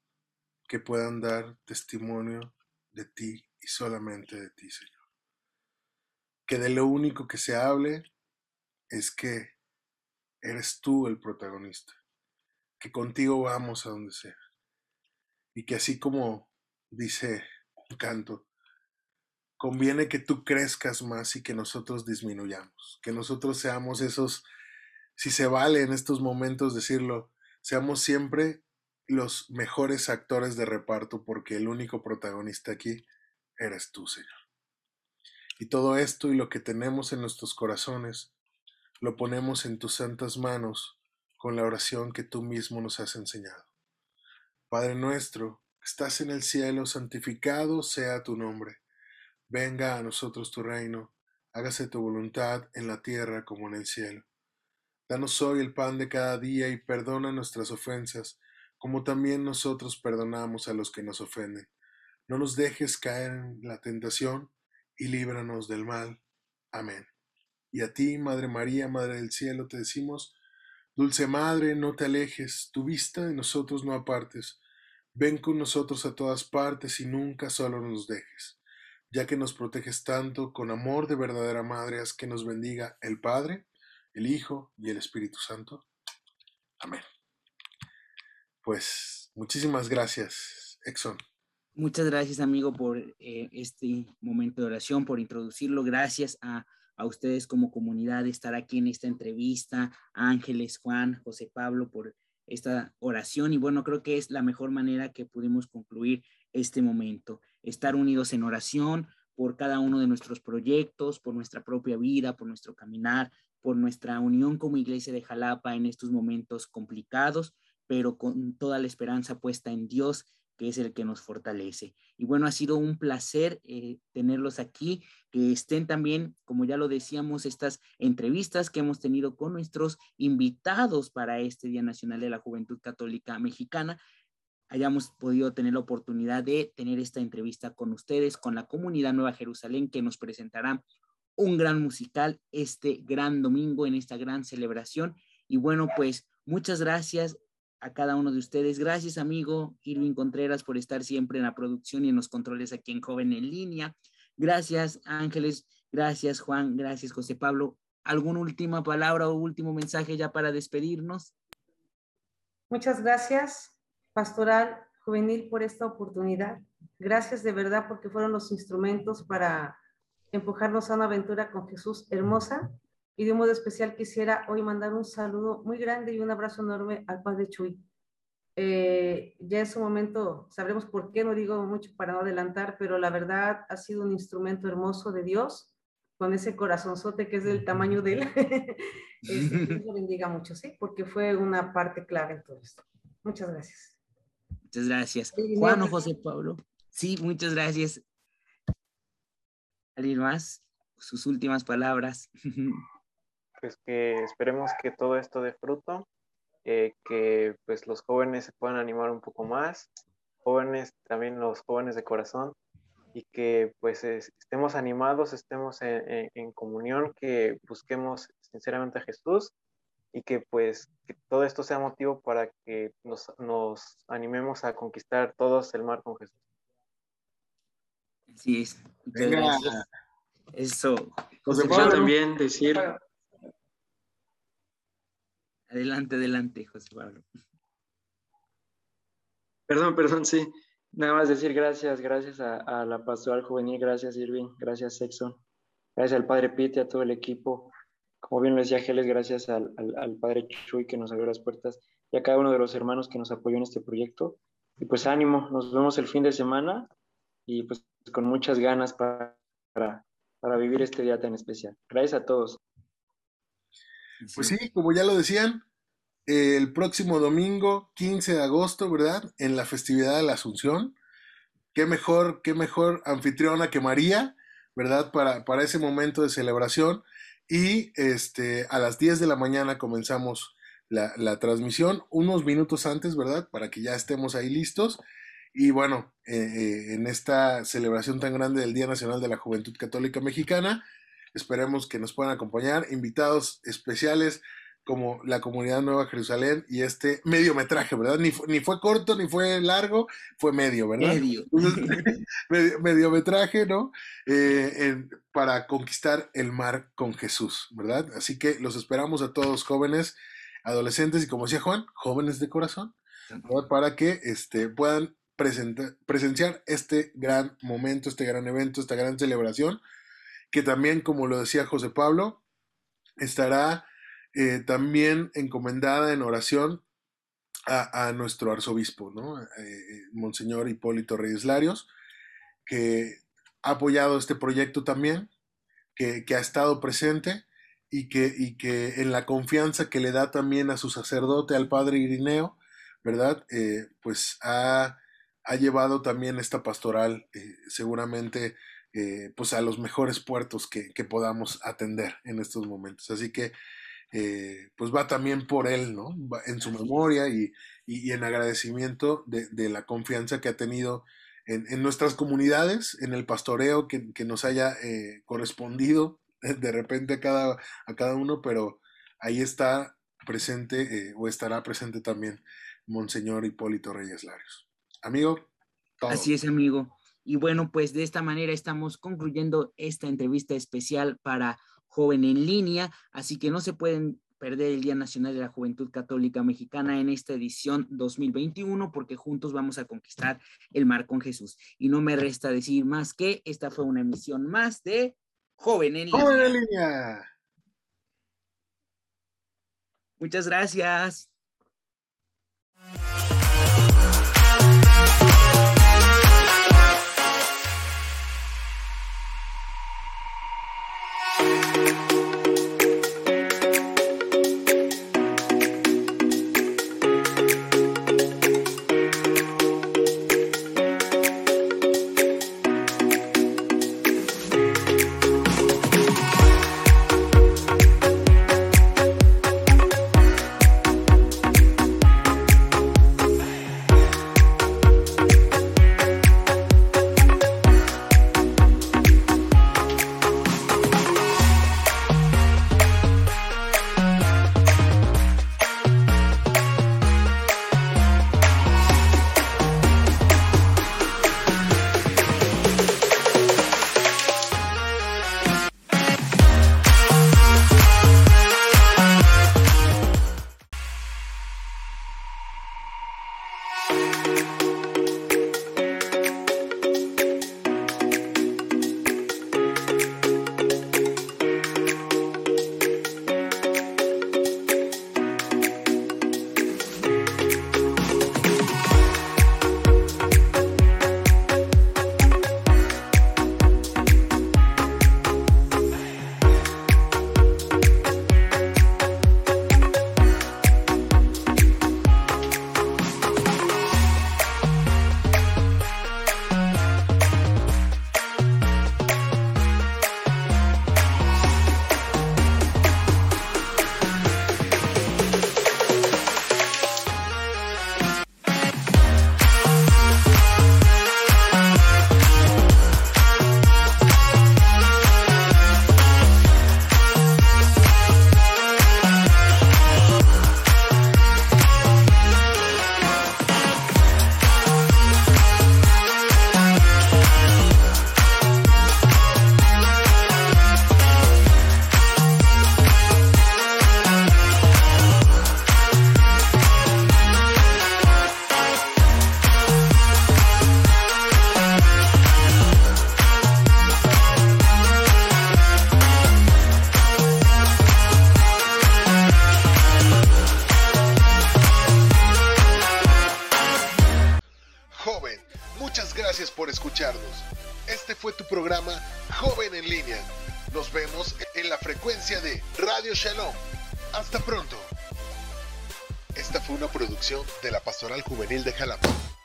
que puedan dar testimonio de ti y solamente de ti, Señor. Que de lo único que se hable es que eres tú el protagonista que contigo vamos a donde sea. Y que así como dice un canto, conviene que tú crezcas más y que nosotros disminuyamos, que nosotros seamos esos, si se vale en estos momentos decirlo, seamos siempre los mejores actores de reparto porque el único protagonista aquí eres tú, Señor. Y todo esto y lo que tenemos en nuestros corazones, lo ponemos en tus santas manos con la oración que tú mismo nos has enseñado. Padre nuestro, que estás en el cielo, santificado sea tu nombre. Venga a nosotros tu reino hágase tu voluntad en la tierra como en el cielo. Danos hoy el pan de cada día y perdona nuestras ofensas, como también nosotros perdonamos a los que nos ofenden. No nos dejes caer en la tentación y líbranos del mal. Amén. Y a ti, Madre María, Madre del Cielo, te decimos, Dulce Madre, no te alejes, tu vista de nosotros no apartes. Ven con nosotros a todas partes y nunca solo nos dejes, ya que nos proteges tanto con amor de verdadera Madre, haz que nos bendiga el Padre, el Hijo y el Espíritu Santo. Amén. Pues muchísimas gracias, Exxon. Muchas gracias, amigo, por eh, este momento de oración, por introducirlo. Gracias a, a, ustedes como comunidad de estar aquí en esta entrevista, Ángeles, Juan, José Pablo, por esta oración. Y bueno, creo que es la mejor manera que pudimos concluir este momento. Estar unidos en oración por cada uno de nuestros proyectos, por nuestra propia vida, por nuestro caminar, por nuestra unión como iglesia de Jalapa en estos momentos complicados, pero con toda la esperanza puesta en Dios que es el que nos fortalece. Y bueno, ha sido un placer eh, tenerlos aquí, que estén también, como ya lo decíamos, estas entrevistas que hemos tenido con nuestros invitados para este Día Nacional de la Juventud Católica Mexicana, hayamos podido tener la oportunidad de tener esta entrevista con ustedes, con la comunidad Nueva Jerusalén, que nos presentará un gran musical este gran domingo en esta gran celebración. Y bueno, pues muchas gracias a cada uno de ustedes. Gracias, amigo Irving Contreras, por estar siempre en la producción y en los controles aquí en Joven en Línea. Gracias, Ángeles. Gracias, Juan. Gracias, José Pablo. ¿Alguna última palabra o último mensaje ya para despedirnos? Muchas gracias, Pastoral Juvenil, por esta oportunidad. Gracias de verdad porque fueron los instrumentos para empujarnos a una aventura con Jesús hermosa y de un modo especial quisiera hoy mandar un saludo muy grande y un abrazo enorme al padre Chuy. Eh, ya en su momento sabremos por qué, no digo mucho para no adelantar, pero la verdad ha sido un instrumento hermoso de Dios, con ese corazonzote que es del tamaño de él. este, Dios lo bendiga mucho, ¿sí? Porque fue una parte clave en todo esto. Muchas gracias. Muchas gracias. Juan o José Pablo. Sí, muchas gracias. ¿Alguien más? Sus últimas palabras. pues que esperemos que todo esto dé fruto, eh, que pues los jóvenes se puedan animar un poco más, jóvenes, también los jóvenes de corazón, y que pues estemos animados, estemos en, en, comunión, que busquemos sinceramente a Jesús y que pues que todo esto sea motivo para que nos, nos animemos a conquistar todos el mar con Jesús. Sí, es. Eso. José Pablo también decir Adelante, adelante, José Pablo. Perdón, perdón, sí. Nada más decir gracias, gracias a, la pastoral juvenil, gracias Irving, gracias Sexton, gracias al padre Pete, a todo el equipo. Como bien lo decía Geles, gracias al, al, padre Chuy que nos abrió las puertas y a cada uno de los hermanos que nos apoyó en este proyecto. Y pues ánimo, nos vemos el fin de semana y pues con muchas ganas para, para vivir este día tan especial. Gracias a todos. Pues sí, como ya lo decían, el próximo domingo, 15 de agosto, ¿verdad? En la festividad de la Asunción. Qué mejor, qué mejor anfitriona que María, ¿verdad? Para, para ese momento de celebración. Y este, a las 10 de la mañana comenzamos la, la, transmisión, unos minutos antes, ¿verdad? Para que ya estemos ahí listos. Y bueno, eh, eh, en esta celebración tan grande del Día Nacional de la Juventud Católica Mexicana, Esperemos que nos puedan acompañar invitados especiales como la comunidad Nueva Jerusalén y este mediometraje, ¿verdad? Ni, ni fue corto ni fue largo, fue medio, ¿verdad? Medio. medio mediometraje, ¿no? Eh, en, para conquistar el mar con Jesús, ¿verdad? Así que los esperamos a todos jóvenes, adolescentes y como decía Juan, jóvenes de corazón, ¿verdad? Para que este, puedan presenciar este gran momento, este gran evento, esta gran celebración que también, como lo decía José Pablo, estará eh, también encomendada en oración a, nuestro arzobispo, ¿no? Eh, Monseñor Hipólito Reyes Larios, que ha apoyado este proyecto también, que, que ha estado presente y que, y que, en la confianza que le da también a su sacerdote, al padre Irineo, ¿verdad? Eh, pues ha, ha llevado también esta pastoral eh, seguramente eh, pues a los mejores puertos que, podamos atender en estos momentos. Así que eh, pues va también por él, ¿no? en su memoria y, en agradecimiento de, la confianza que ha tenido en, nuestras comunidades, en el pastoreo que, nos haya correspondido de repente a cada, a cada uno, pero ahí está presente o estará presente también Monseñor Hipólito Reyes Larios. Amigo. Así es, amigo. Y bueno, pues de esta manera estamos concluyendo esta entrevista especial para Joven en Línea, así que no se pueden perder el Día Nacional de la Juventud Católica Mexicana en esta edición 2021, porque juntos vamos a conquistar el mar con Jesús. Y no me resta decir más que esta fue una emisión más de Joven en Línea. Joven en Línea. Muchas gracias.